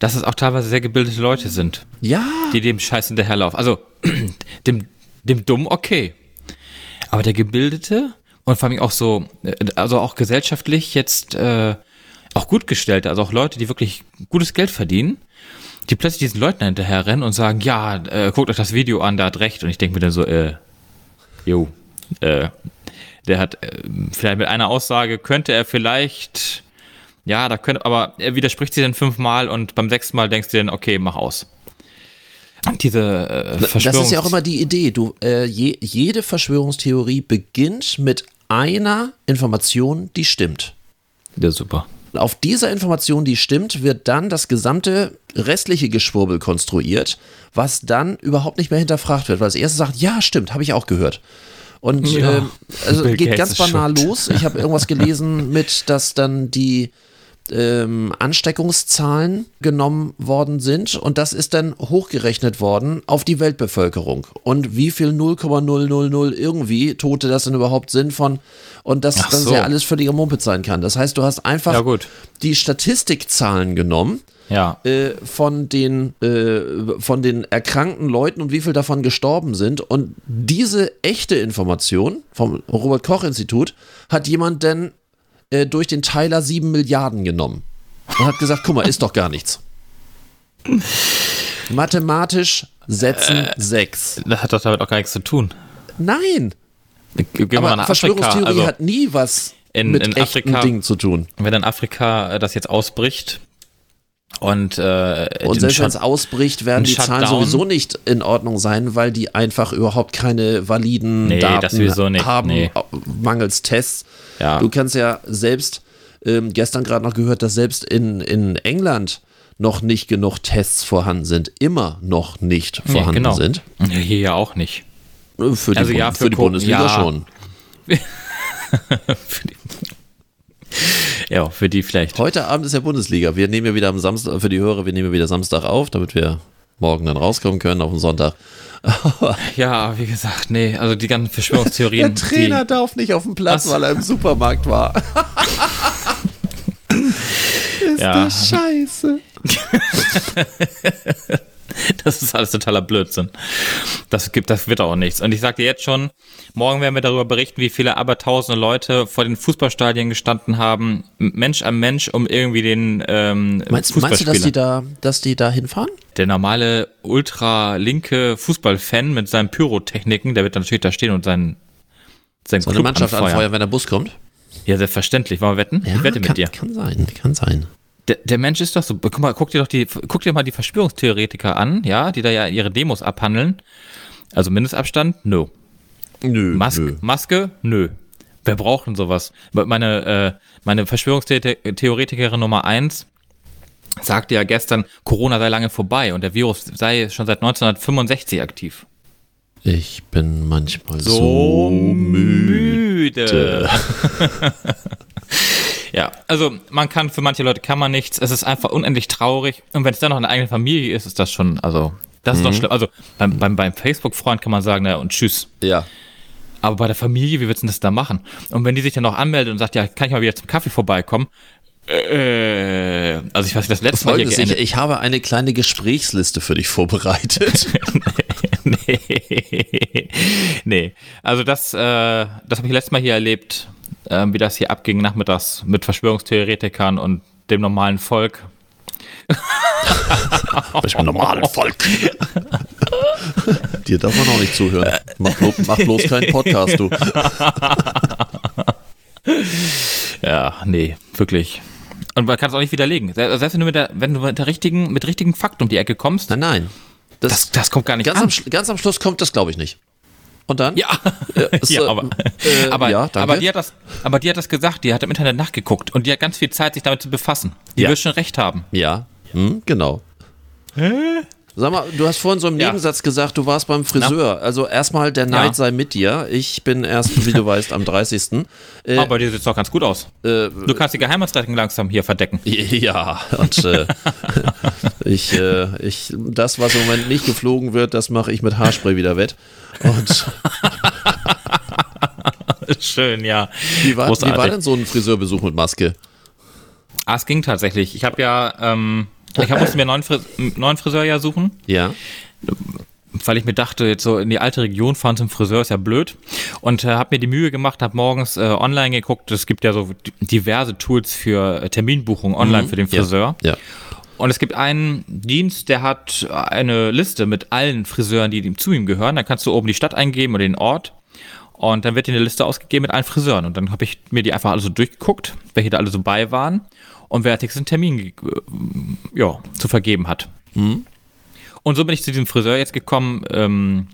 Dass es auch teilweise sehr gebildete Leute sind. Ja. Die dem Scheiß hinterherlaufen. Also, [clears throat] dem, dem Dumm okay. Aber der Gebildete und vor allem auch so, also auch gesellschaftlich jetzt äh, auch gut gestellte, also auch Leute, die wirklich gutes Geld verdienen, die plötzlich diesen Leuten hinterher rennen und sagen, ja, äh, guckt euch das Video an, da hat recht. Und ich denke mir dann so, äh, jo, äh, der hat äh, vielleicht mit einer Aussage könnte er vielleicht, ja, da könnte, aber er widerspricht sie dann fünfmal und beim sechsten Mal denkst du dann, okay, mach aus. Diese äh, Das ist ja auch immer die Idee. Du, äh, je, jede Verschwörungstheorie beginnt mit einer Information, die stimmt. Ja, super. Auf dieser Information, die stimmt, wird dann das gesamte restliche Geschwurbel konstruiert, was dann überhaupt nicht mehr hinterfragt wird, weil das erste sagt, ja, stimmt, habe ich auch gehört. Und ja, ähm, also Bill geht Gates ganz banal los. Ich habe irgendwas gelesen [laughs] mit, dass dann die ähm, Ansteckungszahlen genommen worden sind und das ist dann hochgerechnet worden auf die Weltbevölkerung und wie viel 0,000 irgendwie Tote das denn überhaupt sind von und dass das so. ja alles völliger Mumpet sein kann. Das heißt, du hast einfach ja, die Statistikzahlen genommen ja. äh, von, den, äh, von den erkrankten Leuten und wie viel davon gestorben sind. Und diese echte Information vom Robert Koch Institut hat jemand denn äh, durch den Teiler 7 Milliarden genommen und hat gesagt, guck mal, ist doch gar nichts. Mathematisch setzen 6. Äh, das hat doch damit auch gar nichts zu tun. Nein. Gehen Aber nach Verschwörungstheorie also hat nie was in, mit in echten Afrika, Dingen zu tun. Wenn in Afrika äh, das jetzt ausbricht, und, äh, und selbst wenn es ausbricht, werden die Zahlen sowieso nicht in Ordnung sein, weil die einfach überhaupt keine validen nee, Daten haben, nee. mangels Tests. Ja. Du kannst ja selbst, ähm, gestern gerade noch gehört, dass selbst in, in England noch nicht genug Tests vorhanden sind, immer noch nicht vorhanden nee, genau. sind. Hier ja auch nicht. Für die, also, ja, für, für die Bundesliga ja. schon. [laughs] für die [laughs] ja, für die vielleicht. Heute Abend ist ja Bundesliga. Wir nehmen ja wieder am Samstag, für die Hörer, wir nehmen ja wieder Samstag auf, damit wir morgen dann rauskommen können auf den Sonntag. [laughs] ja, wie gesagt, nee, also die ganzen Verschwörungstheorien. [laughs] Der Trainer darf nicht auf dem Platz, was? weil er im Supermarkt war. ist ja. das scheiße. [laughs] Das ist alles totaler Blödsinn. Das gibt, das wird auch nichts. Und ich dir jetzt schon, morgen werden wir darüber berichten, wie viele abertausende Leute vor den Fußballstadien gestanden haben, Mensch an Mensch, um irgendwie den ähm, meinst, meinst du, dass die da, dass die da hinfahren? Der normale ultralinke Fußballfan mit seinen Pyrotechniken, der wird dann natürlich da stehen und seinen, seinen so Club eine Mannschaft anfeuern. anfeuern, wenn der Bus kommt? Ja, selbstverständlich. Wollen wir wetten? Ja, ich wette kann, mit dir. Kann sein, kann sein. Der, der, Mensch ist doch so. Guck mal, guck dir doch die, guck dir mal die Verschwörungstheoretiker an, ja, die da ja ihre Demos abhandeln. Also Mindestabstand, no. Nö. Maske, nö. Maske, nö. Wer braucht denn sowas? Meine, äh, meine Verschwörungstheoretikerin Nummer eins sagte ja gestern, Corona sei lange vorbei und der Virus sei schon seit 1965 aktiv. Ich bin manchmal so, so müde. müde. [laughs] Ja, also man kann, für manche Leute kann man nichts. Es ist einfach unendlich traurig. Und wenn es dann noch eine eigene Familie ist, ist das schon, also, das ist mhm. doch schlimm. Also beim, beim, beim Facebook-Freund kann man sagen, naja, und tschüss. Ja. Aber bei der Familie, wie willst du das da machen? Und wenn die sich dann noch anmeldet und sagt, ja, kann ich mal wieder zum Kaffee vorbeikommen? Äh, also ich weiß nicht, das letzte Mal hier ich, ich habe eine kleine Gesprächsliste für dich vorbereitet. [laughs] nee. nee. Also das, äh, das habe ich letztes Mal hier erlebt äh, wie das hier abging nachmittags mit Verschwörungstheoretikern und dem normalen Volk. [laughs] ich bin normalen Volk. Dir darf man auch nicht zuhören. Mach, bloß, mach bloß keinen Podcast, du. [laughs] ja, nee, wirklich. Und man kann es auch nicht widerlegen. Selbst wenn du mit der, wenn du mit der richtigen, mit richtigen Fakten um die Ecke kommst. Nein, nein. Das, das, das kommt gar nicht ganz an. Am, ganz am Schluss kommt das, glaube ich, nicht. Und dann? Ja, [laughs] ja aber, äh, aber, ja, aber, die hat das, aber die hat das gesagt, die hat im Internet nachgeguckt und die hat ganz viel Zeit, sich damit zu befassen. Die ja. wird schon recht haben. Ja, hm, genau. Hä? Sag mal, du hast vorhin so im ja. Nebensatz gesagt, du warst beim Friseur. Na? Also erstmal, der Neid ja. sei mit dir. Ich bin erst, wie du weißt, am 30. [laughs] Äh, Aber dir sieht es doch ganz gut aus. Äh, du kannst die Geheimratseiten langsam hier verdecken. [laughs] Ja, und äh, [laughs] ich, äh, ich, das, was im Moment nicht geflogen wird, das mache ich mit Haarspray wieder wett. Und Schön, ja. Wie war, wie war denn so ein Friseurbesuch mit Maske? Ah, es ging tatsächlich. Ich habe ja, ähm, ich musste mir einen neuen, Fris neuen Friseur ja suchen. Ja. Weil ich mir dachte, jetzt so in die alte Region fahren zum Friseur ist ja blöd. Und äh, habe mir die Mühe gemacht, habe morgens äh, online geguckt. Es gibt ja so diverse Tools für äh, Terminbuchung online mhm. für den Friseur. Ja. ja. Und es gibt einen Dienst, der hat eine Liste mit allen Friseuren, die zu ihm gehören. Da kannst du oben die Stadt eingeben oder den Ort. Und dann wird dir eine Liste ausgegeben mit allen Friseuren. Und dann habe ich mir die einfach alle so durchgeguckt, welche da alle so bei waren und wer einen Termin äh, ja, zu vergeben hat. Mhm. Und so bin ich zu diesem Friseur jetzt gekommen, ähm,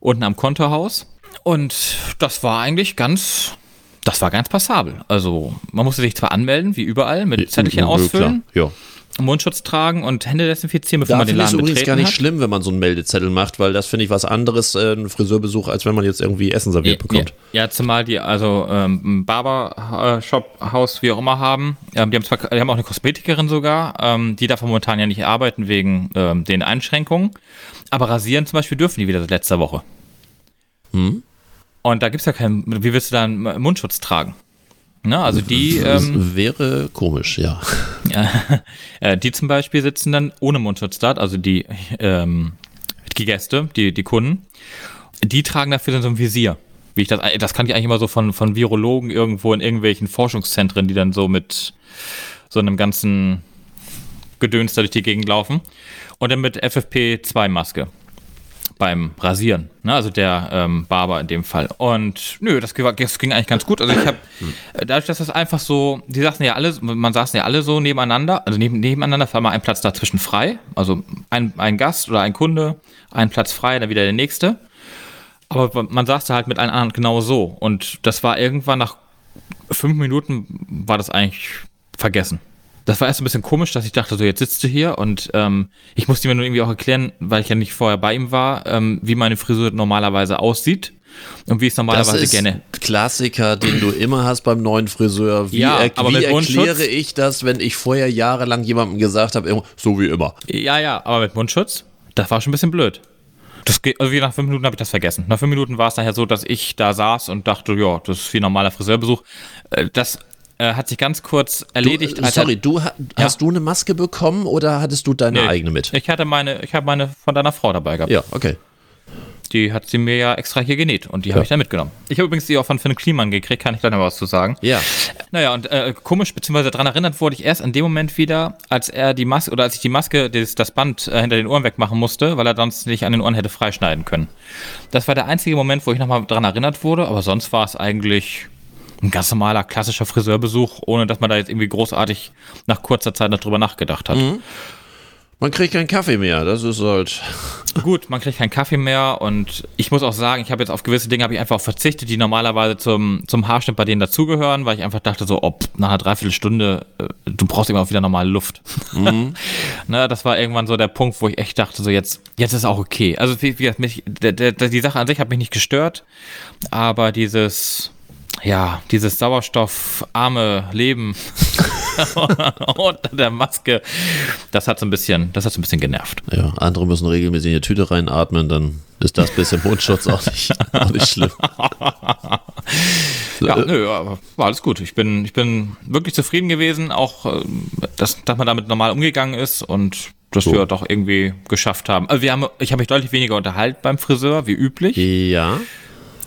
unten am Kontohaus. Und das war eigentlich ganz, das war ganz passabel. Also man musste sich zwar anmelden, wie überall, mit Zettelchen ausfüllen. Klar, ja. Mundschutz tragen und Hände desinfizieren, bevor da man den Laden betreten ist übrigens gar nicht hat. schlimm, wenn man so einen Meldezettel macht, weil das finde ich was anderes, äh, ein Friseurbesuch, als wenn man jetzt irgendwie Essen serviert ja, bekommt. Ja, ja, zumal die also ähm, Barbershop-Haus, wie auch immer haben. Ähm, die, haben zwar, die haben auch eine Kosmetikerin sogar, ähm, die darf momentan ja nicht arbeiten wegen ähm, den Einschränkungen. Aber rasieren zum Beispiel dürfen die wieder seit letzter Woche. Hm? Und da gibt es ja keinen, wie willst du da einen Mundschutz tragen? Ne, also die. Ähm, wäre komisch, ja. [laughs] ja. Die zum Beispiel sitzen dann ohne Mundschutz da, also die, ähm, die Gäste, die, die Kunden, die tragen dafür so ein Visier. Wie ich das, das kann ich eigentlich immer so von, von Virologen irgendwo in irgendwelchen Forschungszentren, die dann so mit so einem ganzen Gedöns da durch die Gegend laufen. Und dann mit FFP2-Maske beim Rasieren, ne? also der ähm, Barber in dem Fall. Und nö, das, das ging eigentlich ganz gut. Also ich habe, äh, dadurch, dass das einfach so, die saßen ja alle, man saßen ja alle so nebeneinander, also neben, nebeneinander war mal ein Platz dazwischen frei, also ein, ein Gast oder ein Kunde, ein Platz frei, dann wieder der nächste. Aber man saß da halt mit allen anderen genau so. Und das war irgendwann nach fünf Minuten war das eigentlich vergessen das war erst ein bisschen komisch, dass ich dachte, so jetzt sitzt du hier und ähm, ich musste mir nur irgendwie auch erklären, weil ich ja nicht vorher bei ihm war, ähm, wie meine Frisur normalerweise aussieht und wie ich es normalerweise das ist gerne. Klassiker, den du immer hast beim neuen Friseur. Wie, ja, er, wie erkläre ich das, wenn ich vorher jahrelang jemandem gesagt habe, so wie immer? Ja, ja, aber mit Mundschutz, das war schon ein bisschen blöd. Das geht, also wie nach fünf Minuten habe ich das vergessen. Nach fünf Minuten war es nachher so, dass ich da saß und dachte, ja, das ist wie ein normaler Friseurbesuch. Äh, das äh, hat sich ganz kurz erledigt. Du, sorry, du ha ja. hast du eine Maske bekommen oder hattest du deine nee, eigene mit? Ich hatte meine, ich habe meine von deiner Frau dabei gehabt. Ja, okay. Die hat sie mir ja extra hier genäht und die ja. habe ich dann mitgenommen. Ich habe übrigens die auch von Finn Kliman gekriegt, kann ich da noch was zu sagen. Ja. Naja, und äh, komisch, beziehungsweise daran erinnert wurde ich erst in dem Moment wieder, als er die Maske, oder als ich die Maske, das, das Band äh, hinter den Ohren wegmachen musste, weil er sonst nicht an den Ohren hätte freischneiden können. Das war der einzige Moment, wo ich nochmal daran erinnert wurde, aber sonst war es eigentlich ein ganz normaler, klassischer Friseurbesuch, ohne dass man da jetzt irgendwie großartig nach kurzer Zeit noch drüber nachgedacht hat. Mhm. Man kriegt keinen Kaffee mehr, das ist halt. [laughs] Gut, man kriegt keinen Kaffee mehr und ich muss auch sagen, ich habe jetzt auf gewisse Dinge habe ich einfach verzichtet, die normalerweise zum, zum Haarschnitt bei denen dazugehören, weil ich einfach dachte so, ob nach einer Dreiviertelstunde, äh, du brauchst immer auch wieder normale Luft. Mhm. [laughs] ne, das war irgendwann so der Punkt, wo ich echt dachte, so jetzt, jetzt ist auch okay. Also wie, wie mich, der, der, die Sache an sich hat mich nicht gestört, aber dieses ja, dieses sauerstoffarme Leben [laughs] [laughs] unter der Maske, das hat so ein bisschen, das hat so ein bisschen genervt. Ja, andere müssen regelmäßig in die Tüte reinatmen, dann ist das bisschen Mundschutz auch nicht, [laughs] auch nicht schlimm. ja, nö, aber war alles gut. Ich bin, ich bin wirklich zufrieden gewesen, auch, äh, dass, dass man damit normal umgegangen ist und dass so. wir doch irgendwie geschafft haben. Also wir haben, ich habe mich deutlich weniger unterhalten beim Friseur, wie üblich. Ja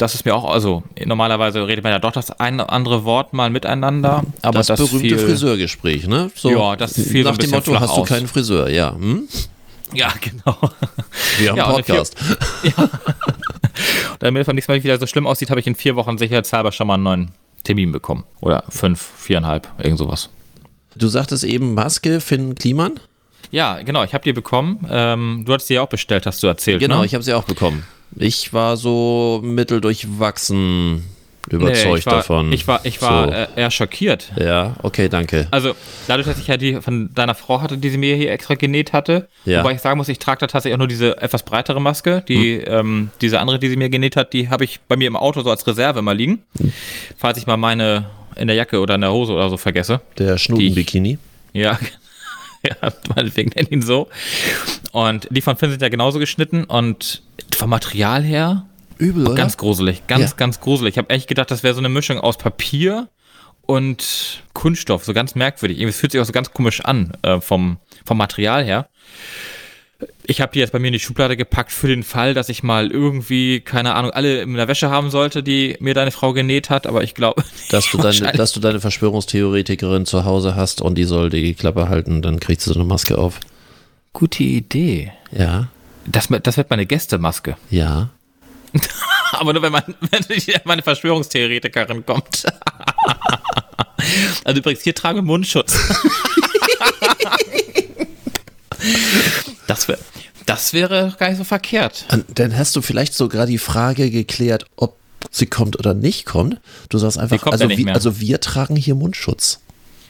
das ist mir auch, also normalerweise redet man ja doch das eine andere Wort mal miteinander. Aber das, das berühmte viel, Friseurgespräch, ne? So ja, das fiel Nach so dem Motto, hast du keinen Friseur, ja. Hm? Ja, [laughs] genau. Wir haben ja, Podcast. Vier, [laughs] ja. Damit es nächstes Mal wieder so schlimm aussieht, habe ich in vier Wochen sicherheitshalber schon mal einen neuen Termin bekommen. Oder fünf, viereinhalb, irgend sowas. Du sagtest eben Maske, Finn Kliman? Ja, genau, ich habe die bekommen. Ähm, du hattest sie ja auch bestellt, hast du erzählt. Genau, ne? ich habe sie auch bekommen. Ich war so mitteldurchwachsen überzeugt nee, ich war, davon. Ich war, ich war so. äh, eher schockiert. Ja, okay, danke. Also dadurch, dass ich ja die von deiner Frau hatte, die sie mir hier extra genäht hatte, ja. wobei ich sagen muss, ich trage da tatsächlich auch nur diese etwas breitere Maske. Die, hm. ähm, diese andere, die sie mir genäht hat, die habe ich bei mir im Auto so als Reserve mal liegen, hm. falls ich mal meine in der Jacke oder in der Hose oder so vergesse. Der Schnudenbikini. Ja, [laughs] [laughs] ja, meinetwegen nenn ihn so. Und die von Finn sind ja genauso geschnitten und vom Material her Übel, oder? Ganz gruselig, ganz, ja. ganz gruselig. Ich habe echt gedacht, das wäre so eine Mischung aus Papier und Kunststoff, so ganz merkwürdig. Es fühlt sich auch so ganz komisch an äh, vom, vom Material her. Ich habe die jetzt bei mir in die Schublade gepackt für den Fall, dass ich mal irgendwie, keine Ahnung, alle in der Wäsche haben sollte, die mir deine Frau genäht hat, aber ich glaube. [laughs] Dass, du deine, dass du deine Verschwörungstheoretikerin zu Hause hast und die soll die Klappe halten, dann kriegst du so eine Maske auf. Gute Idee. Ja. Das, das wird meine Gästemaske. Ja. [laughs] Aber nur wenn, man, wenn meine Verschwörungstheoretikerin kommt. [laughs] also übrigens, hier trage Mundschutz. Das, wär, das wäre gar nicht so verkehrt. Dann hast du vielleicht sogar die Frage geklärt, ob sie kommt oder nicht kommt. Du sagst einfach, also, ja wir, also wir tragen hier Mundschutz.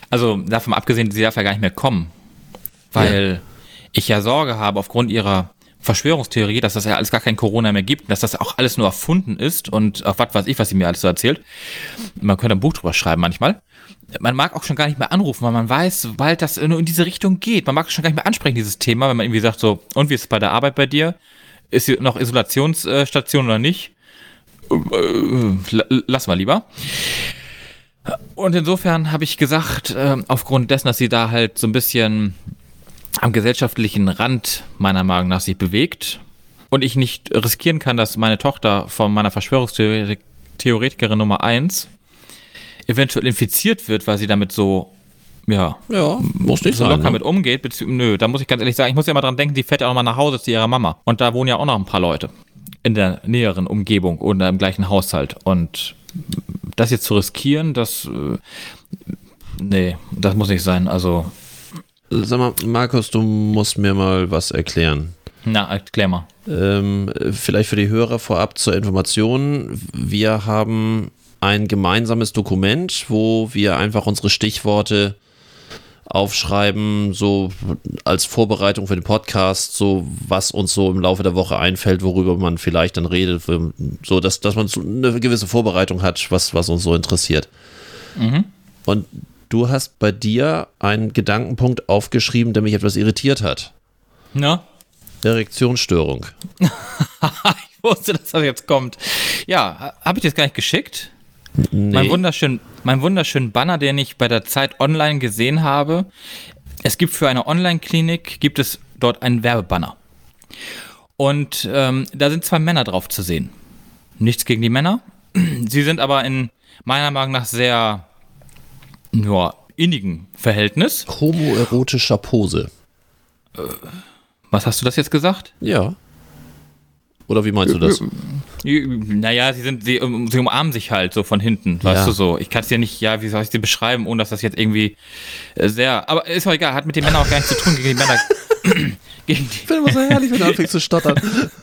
Also davon abgesehen, sie darf ja gar nicht mehr kommen. Weil ja. ich ja Sorge habe aufgrund ihrer Verschwörungstheorie, dass das ja alles gar kein Corona mehr gibt, dass das auch alles nur erfunden ist und auch was weiß ich, was sie mir alles so erzählt. Man könnte ein Buch drüber schreiben manchmal. Man mag auch schon gar nicht mehr anrufen, weil man weiß, sobald das nur in diese Richtung geht, man mag schon gar nicht mehr ansprechen, dieses Thema, wenn man irgendwie sagt so, und wie ist es bei der Arbeit bei dir? Ist hier noch Isolationsstation oder nicht? Lass mal lieber. Und insofern habe ich gesagt, äh, aufgrund dessen, dass sie da halt so ein bisschen am gesellschaftlichen Rand meiner Meinung nach sich bewegt und ich nicht riskieren kann, dass meine Tochter von meiner Verschwörungstheoretikerin Nummer 1 eventuell infiziert wird, weil sie damit so ja, ja muss nicht so sein, locker ne? mit umgeht. Nö, da muss ich ganz ehrlich sagen, ich muss ja mal dran denken, die fährt ja auch mal nach Hause zu ihrer Mama. Und da wohnen ja auch noch ein paar Leute in der näheren Umgebung oder im gleichen Haushalt. Und das jetzt zu riskieren, das, äh, nee, das muss nicht sein. Also Sag mal, Markus, du musst mir mal was erklären. Na, erklär mal. Ähm, vielleicht für die Hörer vorab zur Information. Wir haben ein gemeinsames Dokument, wo wir einfach unsere Stichworte aufschreiben, so als Vorbereitung für den Podcast, so was uns so im Laufe der Woche einfällt, worüber man vielleicht dann redet, so dass, dass man so eine gewisse Vorbereitung hat, was, was uns so interessiert. Mhm. Und du hast bei dir einen Gedankenpunkt aufgeschrieben, der mich etwas irritiert hat. Na? Erektionsstörung. [laughs] ich wusste, dass das jetzt kommt. Ja, habe ich das gar nicht geschickt? Nee. Mein wunderschön, mein wunderschönen Banner, den ich bei der Zeit online gesehen habe. Es gibt für eine Online-Klinik, gibt es dort einen Werbebanner. Und ähm, da sind zwei Männer drauf zu sehen. Nichts gegen die Männer. [clears throat] Sie sind aber in meiner Meinung nach sehr ja, innigen Verhältnis. Homoerotischer Pose. Äh, was hast du das jetzt gesagt? Ja. Oder wie meinst du das? Naja, sie sind, sie, sie umarmen sich halt so von hinten, ja. weißt du so. Ich kann es ja nicht, ja, wie soll ich sie beschreiben, ohne dass das jetzt irgendwie äh, sehr. Aber ist auch egal, hat mit den Männern auch gar nichts zu tun gegen die Männer. [laughs] gegen die, ich finde immer so herrlich, wenn du anfängst zu stottern.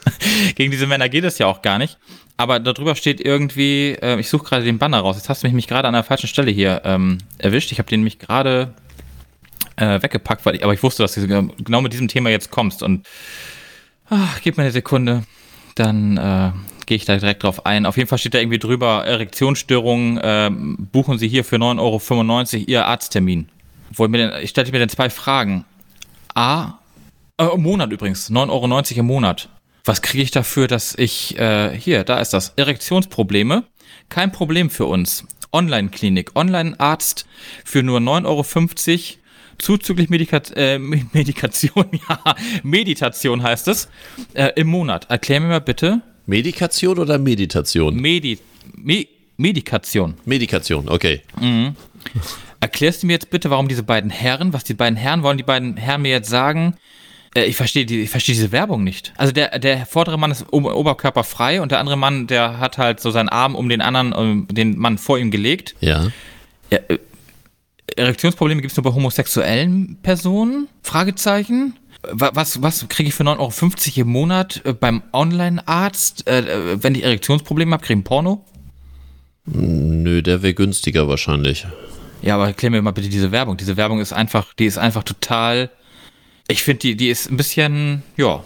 [laughs] gegen diese Männer geht es ja auch gar nicht. Aber darüber steht irgendwie, äh, ich suche gerade den Banner raus. Jetzt hast du mich, mich gerade an der falschen Stelle hier ähm, erwischt. Ich habe den mich gerade äh, weggepackt, weil ich, aber ich wusste, dass du genau mit diesem Thema jetzt kommst. Und ach, gib mir eine Sekunde, dann äh, gehe ich da direkt drauf ein. Auf jeden Fall steht da irgendwie drüber, Erektionsstörungen, äh, buchen Sie hier für 9,95 Euro Ihr Arzttermin. Wo ich, mir denn, ich stellte mir dann zwei Fragen. A, äh, im Monat übrigens, 9,90 Euro im Monat. Was kriege ich dafür, dass ich, äh, hier, da ist das, Erektionsprobleme? Kein Problem für uns. Online-Klinik, Online-Arzt für nur 9,50 Euro zuzüglich Medika äh, Medikation, [laughs] ja, Meditation heißt es, äh, im Monat. Erklär mir mal bitte. Medikation oder Meditation? Medi Me Medikation. Medikation, okay. Mhm. Erklärst du mir jetzt bitte, warum diese beiden Herren, was die beiden Herren wollen, die beiden Herren mir jetzt sagen, äh, ich verstehe die, ich verstehe diese Werbung nicht. Also der, der vordere Mann ist oberkörperfrei und der andere Mann, der hat halt so seinen Arm um den anderen, um den Mann vor ihm gelegt. Ja. ja äh, Erektionsprobleme gibt es nur bei homosexuellen Personen? Fragezeichen. Was, was kriege ich für 9,50 Euro im Monat äh, beim Online-Arzt, äh, äh, wenn ich Erektionsprobleme habe? Kriege ich Porno? Nö, der wäre günstiger wahrscheinlich. Ja, aber erklär mir mal bitte diese Werbung. Diese Werbung ist einfach, die ist einfach total. Ich finde, die, die ist ein bisschen, ja,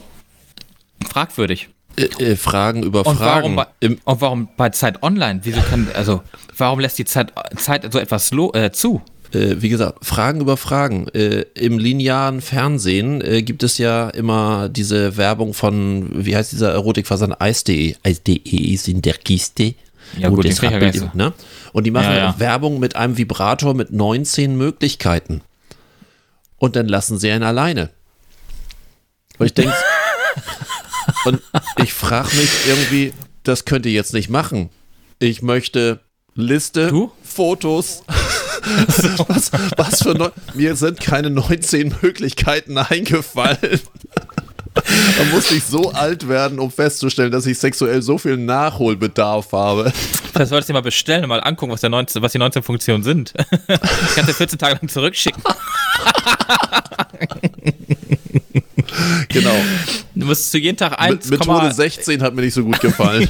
fragwürdig. Äh, äh, Fragen über und Fragen. Warum bei, und warum bei Zeit Online? Wieso kann, also, warum lässt die Zeit, Zeit so etwas äh, zu? Äh, wie gesagt, Fragen über Fragen. Äh, Im linearen Fernsehen äh, gibt es ja immer diese Werbung von, wie heißt dieser Erotikversand? Eis.de. Eis.de ist in der Kiste. Ja, gut, gut Bild, so. ne? Und die machen ja, ja. Werbung mit einem Vibrator mit 19 Möglichkeiten. Und dann lassen sie einen alleine. Und ich denke, [laughs] und ich frage mich irgendwie, das könnt ihr jetzt nicht machen. Ich möchte Liste, du? Fotos. [laughs] was, was für Neu Mir sind keine 19 Möglichkeiten eingefallen. [laughs] Man muss nicht so alt werden, um festzustellen, dass ich sexuell so viel Nachholbedarf habe. Das solltest du dir mal bestellen und mal angucken, was, der 19, was die 19 Funktionen sind. [laughs] Ich kann dir 14 Tage lang zurückschicken. genau. Du musst zu jeden Tag 1, Mit, Methode 16 hat mir nicht so gut gefallen.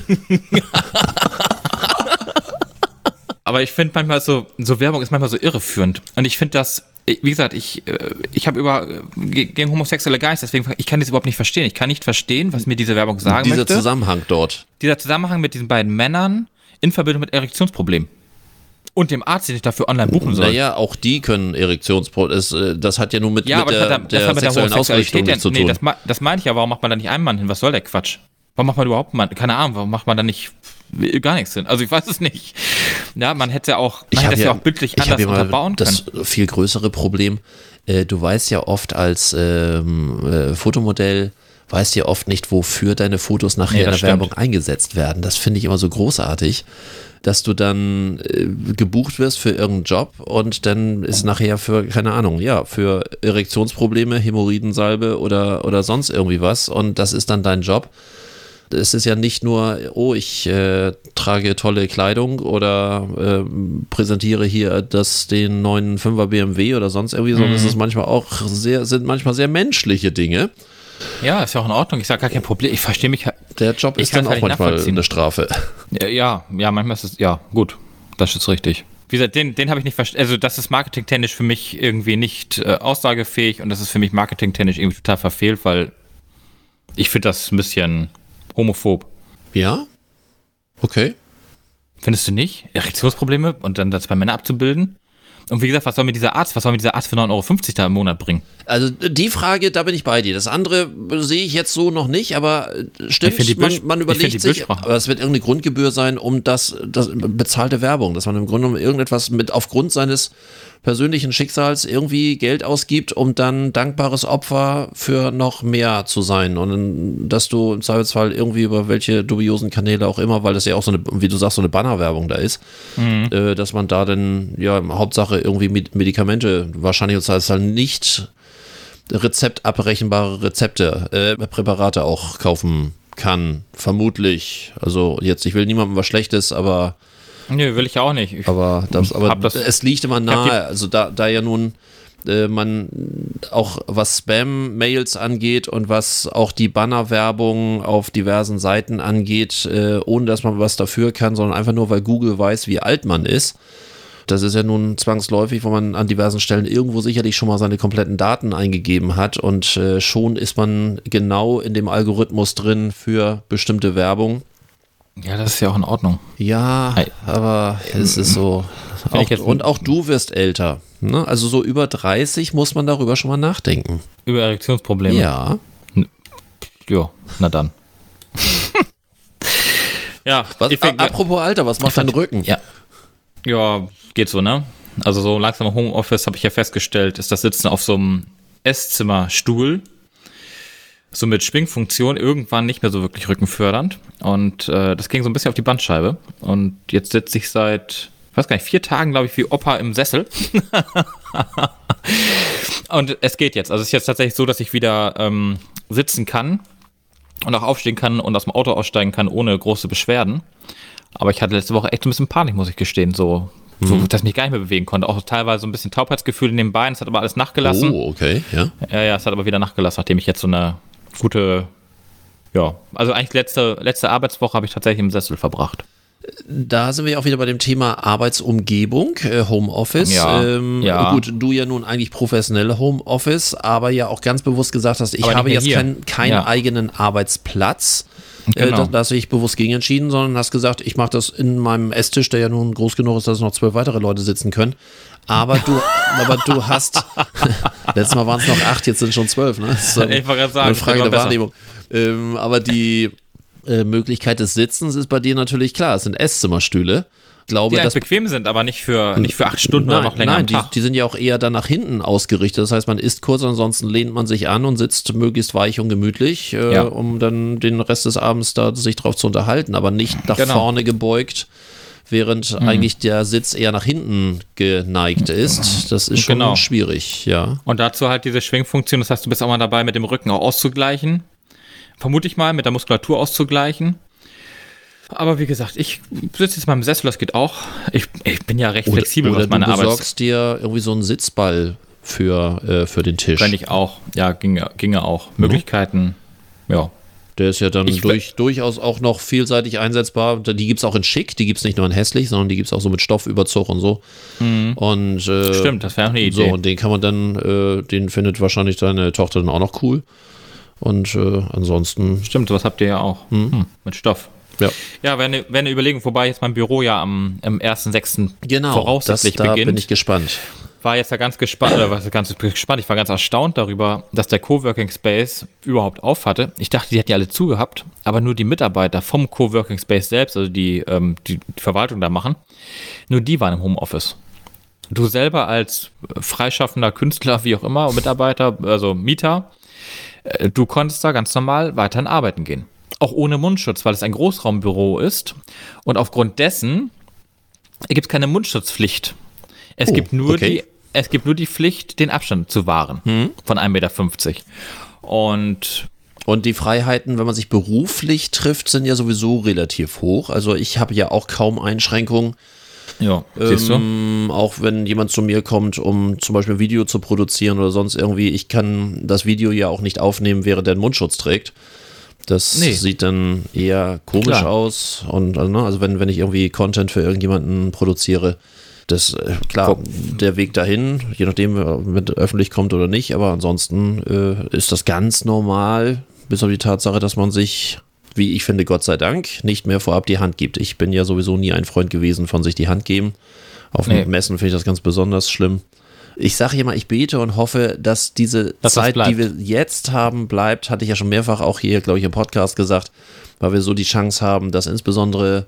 Aber ich finde manchmal so, so Werbung ist manchmal so irreführend. Und ich finde das, wie gesagt, ich, äh, ich habe über gegen homosexuelle Geist, deswegen ich kann das überhaupt nicht verstehen. Ich kann nicht verstehen, was mir diese Werbung sagen Dieser möchte. Dieser Zusammenhang dort. Dieser Zusammenhang mit diesen beiden Männern in Verbindung mit Erektionsproblemen. Und dem Arzt, den ich dafür online buchen soll. Naja, auch die können Erektionsprobleme. Äh, das hat ja nur mit, ja, mit der, der, der sexuellen Ausrichtung ja, zu tun. Nee, das, das meine ich ja. Warum macht man da nicht einen Mann hin? Was soll der Quatsch? Warum macht man überhaupt mal, keine Ahnung, warum macht man da nicht gar nichts hin? Also ich weiß es nicht. Ja, man hätte auch, man hätte ja, ja auch bildlich anders ja unterbauen können. Das viel größere Problem, äh, du weißt ja oft als ähm, äh, Fotomodell, weißt ja oft nicht, wofür deine Fotos nachher nee, in der stimmt. Werbung eingesetzt werden. Das finde ich immer so großartig, dass du dann äh, gebucht wirst für irgendeinen Job und dann ist nachher für, keine Ahnung, ja, für Erektionsprobleme, Hämorrhoidensalbe oder, oder sonst irgendwie was und das ist dann dein Job es ist ja nicht nur, oh, ich äh, trage tolle Kleidung oder äh, präsentiere hier das, den neuen 5er BMW oder sonst irgendwie, sondern mhm. es ist manchmal auch sehr, sind manchmal sehr menschliche Dinge. Ja, ist ja auch in Ordnung. Ich sage gar kein Problem. Ich verstehe mich. Der Job ist dann auch manchmal eine Strafe. Ja, ja, ja, manchmal ist es, ja, gut. Das ist richtig. Wie gesagt, den, den habe ich nicht verstanden. Also, das ist marketingtechnisch für mich irgendwie nicht äh, aussagefähig und das ist für mich marketingtechnisch irgendwie total verfehlt, weil ich finde das ein bisschen homophob. Ja? Okay. Findest du nicht? Erektionsprobleme und dann das bei Männern abzubilden? Und wie gesagt, was soll mir dieser Arzt, was soll mir dieser Arzt für 9,50 Euro da im Monat bringen? Also die Frage, da bin ich bei dir. Das andere sehe ich jetzt so noch nicht, aber äh, stimmt, man, man, überlegt sich, aber es wird irgendeine Grundgebühr sein, um das, das bezahlte Werbung, dass man im Grunde genommen irgendetwas mit aufgrund seines persönlichen Schicksals irgendwie Geld ausgibt, um dann dankbares Opfer für noch mehr zu sein. Und dass du im Zweifelsfall irgendwie über welche dubiosen Kanäle auch immer, weil das ja auch so eine, wie du sagst, so eine Bannerwerbung da ist, mhm. äh, dass man da dann, ja, Hauptsache irgendwie Medikamente, wahrscheinlich und halt nicht rezeptabrechenbare Rezepte, äh, Präparate auch kaufen kann, vermutlich. Also jetzt, ich will niemandem was Schlechtes, aber Nö, will ich auch nicht. Ich aber das, aber das, es liegt immer nahe, also da, da ja nun äh, man auch was Spam-Mails angeht und was auch die Bannerwerbung auf diversen Seiten angeht, äh, ohne dass man was dafür kann, sondern einfach nur, weil Google weiß, wie alt man ist. Das ist ja nun zwangsläufig, wo man an diversen Stellen irgendwo sicherlich schon mal seine kompletten Daten eingegeben hat und äh, schon ist man genau in dem Algorithmus drin für bestimmte Werbung. Ja, das ist ja auch in Ordnung. Ja, aber es ist so. Auch, und auch du wirst älter. Ne? Also so über 30 muss man darüber schon mal nachdenken. Über Erektionsprobleme? Ja. Ja, na dann. [laughs] ja, was, apropos Alter, was macht dein Rücken? Ja. Ja, geht so, ne? Also so langsam im Homeoffice habe ich ja festgestellt, ist das Sitzen auf so einem Esszimmerstuhl so mit Schwingfunktion irgendwann nicht mehr so wirklich rückenfördernd. Und äh, das ging so ein bisschen auf die Bandscheibe. Und jetzt sitze ich seit, weiß gar nicht, vier Tagen, glaube ich, wie Opa im Sessel. [laughs] und es geht jetzt. Also es ist jetzt tatsächlich so, dass ich wieder ähm, sitzen kann und auch aufstehen kann und aus dem Auto aussteigen kann ohne große Beschwerden. Aber ich hatte letzte Woche echt ein bisschen Panik, muss ich gestehen. So so, mhm. dass ich mich gar nicht mehr bewegen konnte. Auch teilweise so ein bisschen Taubheitsgefühl in den Beinen. Es hat aber alles nachgelassen. Oh, okay, ja. Ja, ja, es hat aber wieder nachgelassen, nachdem ich jetzt so eine gute, ja, also eigentlich letzte, letzte Arbeitswoche habe ich tatsächlich im Sessel verbracht. Da sind wir auch wieder bei dem Thema Arbeitsumgebung, äh, Homeoffice. Ja, ähm, ja. Gut, du ja nun eigentlich professionelle Homeoffice, aber ja auch ganz bewusst gesagt hast, ich habe jetzt keinen kein ja. eigenen Arbeitsplatz. Äh, genau. Äh, da, da hast du dich bewusst gegen entschieden, sondern hast gesagt, ich mache das in meinem Esstisch, der ja nun groß genug ist, dass noch zwölf weitere Leute sitzen können. Aber du, [laughs] aber du hast, [laughs] letztes Mal waren es noch acht, jetzt sind schon zwölf, ne? Das ist eine, [laughs] ich sagen, eine Frage der Wahrnehmung. Ähm, aber die äh, Möglichkeit des Sitzens ist bei dir natürlich klar, es sind Esszimmerstühle glaube, die dass bequem sind, aber nicht für, nicht für acht Stunden nein, oder noch länger. Nein, die, die, sind ja auch eher dann nach hinten ausgerichtet. Das heißt, man isst kurz, ansonsten lehnt man sich an und sitzt möglichst weich und gemütlich, äh, ja. um dann den Rest des Abends da sich drauf zu unterhalten, aber nicht nach genau. vorne gebeugt während mhm. eigentlich der Sitz eher nach hinten geneigt ist. Das ist schon genau. schwierig, ja. Und dazu halt diese Schwingfunktion, das heißt, du bist auch mal dabei, mit dem Rücken auch auszugleichen. Vermute ich mal, mit der Muskulatur auszugleichen. Aber wie gesagt, ich sitze jetzt mal im Sessel, das geht auch. Ich, ich bin ja recht flexibel, oder, was meine Arbeit. Du besorgst dir irgendwie so einen Sitzball für, äh, für den Tisch. Kann ich auch. Ja, ginge, ginge auch. Mhm. Möglichkeiten, ja. Der ist ja dann durch, durchaus auch noch vielseitig einsetzbar. Die gibt es auch in schick, die gibt es nicht nur in hässlich, sondern die gibt es auch so mit Stoffüberzug und so. Mhm. Und, äh, Stimmt, das wäre auch eine Idee. So, und den kann man dann, äh, den findet wahrscheinlich deine Tochter dann auch noch cool. Und äh, ansonsten. Stimmt, was habt ihr ja auch. Mhm. Mit Stoff. Ja, ja wäre eine, wär eine Überlegung, wobei jetzt mein Büro ja am, am 1.6. Genau, voraussichtlich das, da beginnt. bin ich gespannt. War jetzt ja ganz gespannt, oder was ganz gespannt, ich war ganz erstaunt darüber, dass der Coworking Space überhaupt auf hatte. Ich dachte, die hätten ja alle zugehabt, aber nur die Mitarbeiter vom Coworking Space selbst, also die, ähm, die, die Verwaltung da machen, nur die waren im Homeoffice. Du selber als freischaffender Künstler, wie auch immer, Mitarbeiter, also Mieter, äh, du konntest da ganz normal weiterhin arbeiten gehen auch ohne Mundschutz, weil es ein Großraumbüro ist. Und aufgrund dessen gibt es keine Mundschutzpflicht. Es, oh, gibt nur okay. die, es gibt nur die Pflicht, den Abstand zu wahren hm. von 1,50 Meter. Und und die Freiheiten, wenn man sich beruflich trifft, sind ja sowieso relativ hoch. Also ich habe ja auch kaum Einschränkungen. Ja, siehst du? Ähm, auch wenn jemand zu mir kommt, um zum Beispiel ein Video zu produzieren oder sonst irgendwie, ich kann das Video ja auch nicht aufnehmen, während er einen Mundschutz trägt. Das nee. sieht dann eher komisch Klar. aus. Und also, ne, also wenn, wenn ich irgendwie Content für irgendjemanden produziere, das, äh, klar, der Weg dahin, je nachdem, wenn öffentlich kommt oder nicht, aber ansonsten äh, ist das ganz normal, bis auf die Tatsache, dass man sich, wie ich finde, Gott sei Dank, nicht mehr vorab die Hand gibt. Ich bin ja sowieso nie ein Freund gewesen von sich die Hand geben. Auf nee. Messen finde ich das ganz besonders schlimm ich sage immer, ich bete und hoffe, dass diese dass Zeit, die wir jetzt haben, bleibt. Hatte ich ja schon mehrfach auch hier, glaube ich, im Podcast gesagt, weil wir so die Chance haben, dass insbesondere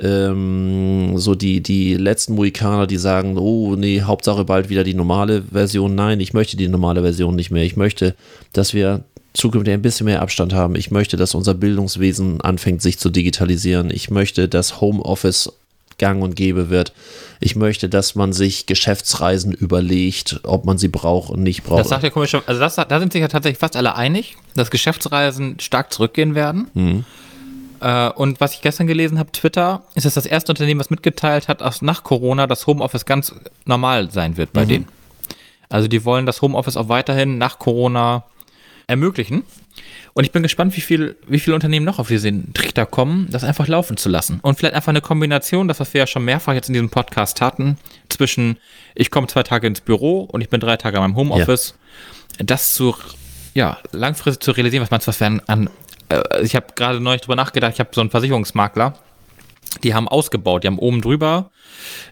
ähm, so die, die letzten Mohikaner, die sagen, oh nee, Hauptsache bald wieder die normale Version. Nein, ich möchte die normale Version nicht mehr. Ich möchte, dass wir zukünftig ein bisschen mehr Abstand haben. Ich möchte, dass unser Bildungswesen anfängt, sich zu digitalisieren. Ich möchte, dass Homeoffice gang und gäbe wird. Ich möchte, dass man sich Geschäftsreisen überlegt, ob man sie braucht und nicht braucht. Das sagt ja komisch, also das, da sind sich ja tatsächlich fast alle einig, dass Geschäftsreisen stark zurückgehen werden. Mhm. Äh, und was ich gestern gelesen habe, Twitter, ist es das erste Unternehmen, was mitgeteilt hat, dass nach Corona das Homeoffice ganz normal sein wird bei mhm. denen. Also die wollen das Homeoffice auch weiterhin nach Corona ermöglichen. Und ich bin gespannt, wie viel, wie viele Unternehmen noch auf diesen Trichter kommen, das einfach laufen zu lassen. Und vielleicht einfach eine Kombination, das, was wir ja schon mehrfach jetzt in diesem Podcast hatten, zwischen ich komme zwei Tage ins Büro und ich bin drei Tage an meinem Homeoffice, ja. das zu, ja, langfristig zu realisieren, was meinst du, was wir an, an äh, ich habe gerade neulich drüber nachgedacht, ich habe so einen Versicherungsmakler, die haben ausgebaut, die haben oben drüber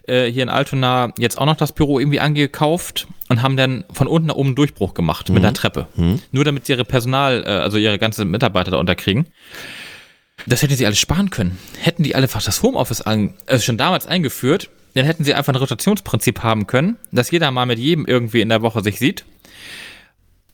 äh, hier in Altona jetzt auch noch das Büro irgendwie angekauft und haben dann von unten nach oben Durchbruch gemacht mhm. mit einer Treppe. Mhm. Nur damit sie ihre Personal, äh, also ihre ganzen Mitarbeiter da unterkriegen. Das hätten sie alles sparen können. Hätten die einfach das Homeoffice an, also schon damals eingeführt, dann hätten sie einfach ein Rotationsprinzip haben können, dass jeder mal mit jedem irgendwie in der Woche sich sieht.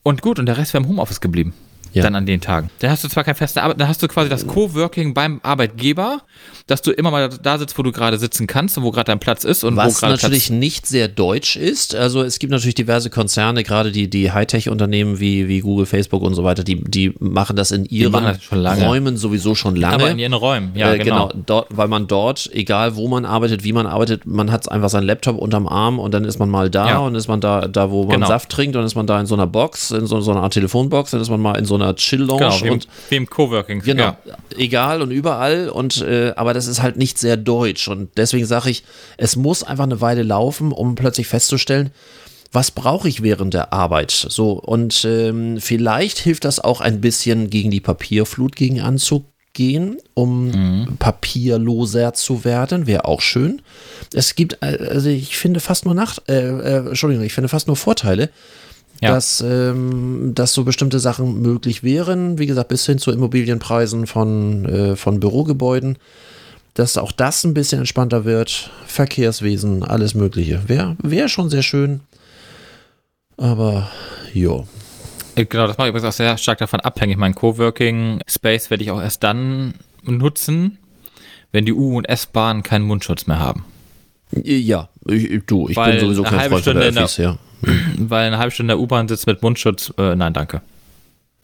Und gut, und der Rest wäre im Homeoffice geblieben. Ja. Dann an den Tagen. Dann hast du zwar kein feste Arbeit, dann hast du quasi das Coworking beim Arbeitgeber, dass du immer mal da sitzt, wo du gerade sitzen kannst und wo gerade dein Platz ist und Was wo natürlich Platz nicht sehr deutsch ist. Also es gibt natürlich diverse Konzerne, gerade die, die Hightech-Unternehmen wie, wie Google, Facebook und so weiter, die, die machen das in ihren das Räumen sowieso schon lange. Aber in ihren Räumen, ja, äh, genau. genau dort, weil man dort, egal wo man arbeitet, wie man arbeitet, man hat einfach seinen Laptop unterm Arm und dann ist man mal da ja. und ist man da, da wo man genau. Saft trinkt und ist man da in so einer Box, in so, so einer Art Telefonbox, dann ist man mal in so einer Chill-Lounge. Genau, wie, und, wie im Coworking. Genau, ja. egal und überall und äh, aber das ist halt nicht sehr deutsch und deswegen sage ich, es muss einfach eine Weile laufen, um plötzlich festzustellen, was brauche ich während der Arbeit? So, und ähm, vielleicht hilft das auch ein bisschen gegen die Papierflut gegen anzugehen, um mhm. papierloser zu werden, wäre auch schön. Es gibt, äh, also ich finde fast nur Nacht, äh, äh, Entschuldigung, ich finde fast nur Vorteile ja. dass, ähm, dass so bestimmte Sachen möglich wären. Wie gesagt, bis hin zu Immobilienpreisen von, äh, von Bürogebäuden. Dass auch das ein bisschen entspannter wird. Verkehrswesen, alles Mögliche. Wäre wär schon sehr schön. Aber, jo. Genau, das mache ich übrigens auch sehr stark davon abhängig. Mein Coworking Space werde ich auch erst dann nutzen, wenn die U- und S-Bahnen keinen Mundschutz mehr haben. Ja, ich, du, ich Weil bin sowieso kein Freund von der Öffis, ja. [clears throat] weil eine halbe Stunde in der U-Bahn sitzt mit Mundschutz. Äh, nein, danke.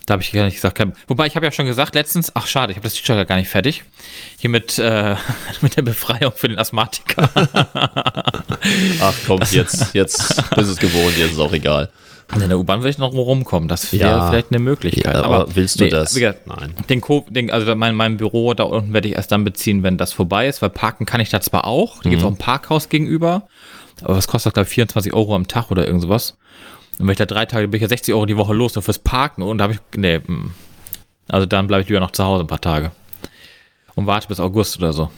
Da habe ich gar nicht gesagt. Kein, wobei ich habe ja schon gesagt letztens, ach schade, ich habe das T-Shirt gar nicht fertig. Hier mit, äh, [laughs] mit der Befreiung für den Asthmatiker. [laughs] ach komm, jetzt, jetzt bist es gewohnt, jetzt ist auch egal. In der U-Bahn will ich noch rumkommen. Das wäre ja, vielleicht eine Möglichkeit. Ja, aber, aber, willst du nee, das? Gesagt, Nein. Den, Co den also mein, mein Büro da unten werde ich erst dann beziehen, wenn das vorbei ist, weil parken kann ich da zwar auch. Da mhm. gibt es auch ein Parkhaus gegenüber. Aber was kostet das, glaube ich, 24 Euro am Tag oder irgend sowas? Und wenn ich da drei Tage, bin ich ja 60 Euro die Woche los, nur fürs Parken. Und da habe ich, nee, hm. also dann bleibe ich lieber noch zu Hause ein paar Tage. Und warte bis August oder so.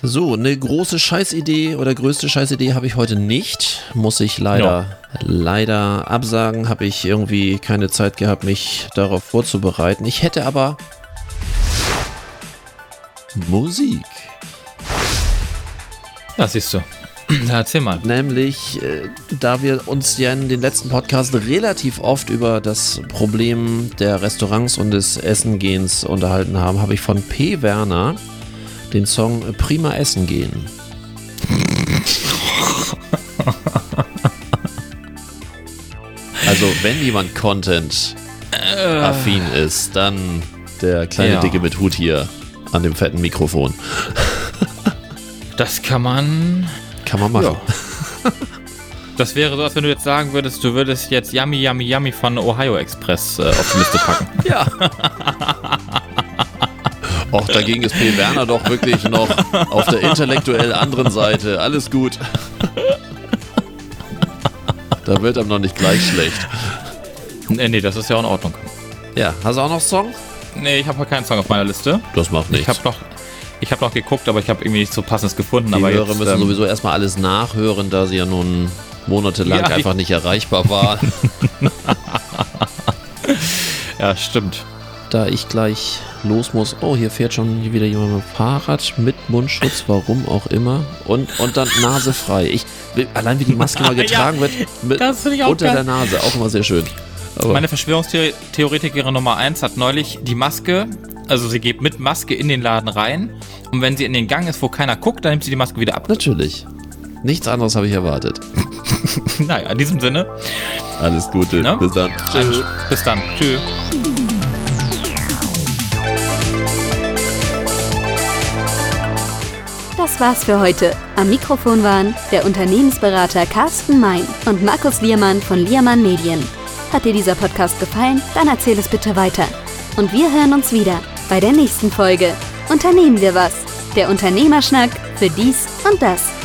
So, eine große Scheißidee oder größte Scheißidee habe ich heute nicht. Muss ich leider, no. leider absagen. Habe ich irgendwie keine Zeit gehabt, mich darauf vorzubereiten. Ich hätte aber Musik. Das siehst du. [clears throat] Na, erzähl mal. Nämlich, äh, da wir uns ja in den letzten Podcasts relativ oft über das Problem der Restaurants und des Essengehens unterhalten haben, habe ich von P. Werner den Song Prima Essen gehen. [laughs] Also, wenn jemand Content-affin ist, dann der kleine ja. Dicke mit Hut hier an dem fetten Mikrofon. [laughs] Das kann man kann man machen. Ja. [laughs] Das wäre so, als wenn du jetzt sagen würdest, du würdest jetzt Yummy Yummy Yummy von Ohio Express äh, auf die Liste packen. [laughs] ja. [laughs] Och, dagegen ist P. Werner doch wirklich noch auf der intellektuell anderen Seite. Alles gut. Da wird einem noch nicht gleich schlecht. Nee, nee, das ist ja auch in Ordnung. Ja, hast du auch noch Song? Nee, ich habe keinen Song auf meiner Liste. Das macht nichts. Ich habe noch, ich habe noch geguckt, aber ich habe irgendwie nicht so passendes gefunden. Die aber Hörer jetzt, müssen ähm, sowieso erstmal alles nachhören, da sie ja nun monatelang ja, einfach nicht erreichbar waren. [laughs] ja, stimmt. Da ich gleich los muss. Oh, hier fährt schon wieder jemand mit Fahrrad mit Mundschutz, warum auch immer. Und, und dann Nase frei. Ich, allein wie die Maske [laughs] mal getragen ja, wird, mit, unter geil. der Nase, auch immer sehr schön. Aber Meine Verschwörungstheoretikerin Nummer 1 hat neulich die Maske, also sie geht mit Maske in den Laden rein und wenn sie in den Gang ist, wo keiner guckt, dann nimmt sie die Maske wieder ab. Natürlich. Nichts anderes habe ich erwartet. [laughs] naja, in diesem Sinne. Alles Gute. Ne? Bis dann. Tschüss. Bis dann. Tschüss. Das war's für heute. Am Mikrofon waren der Unternehmensberater Carsten Mein und Markus Liermann von Liermann Medien. Hat dir dieser Podcast gefallen? Dann erzähl es bitte weiter. Und wir hören uns wieder bei der nächsten Folge. Unternehmen wir was. Der Unternehmerschnack für dies und das.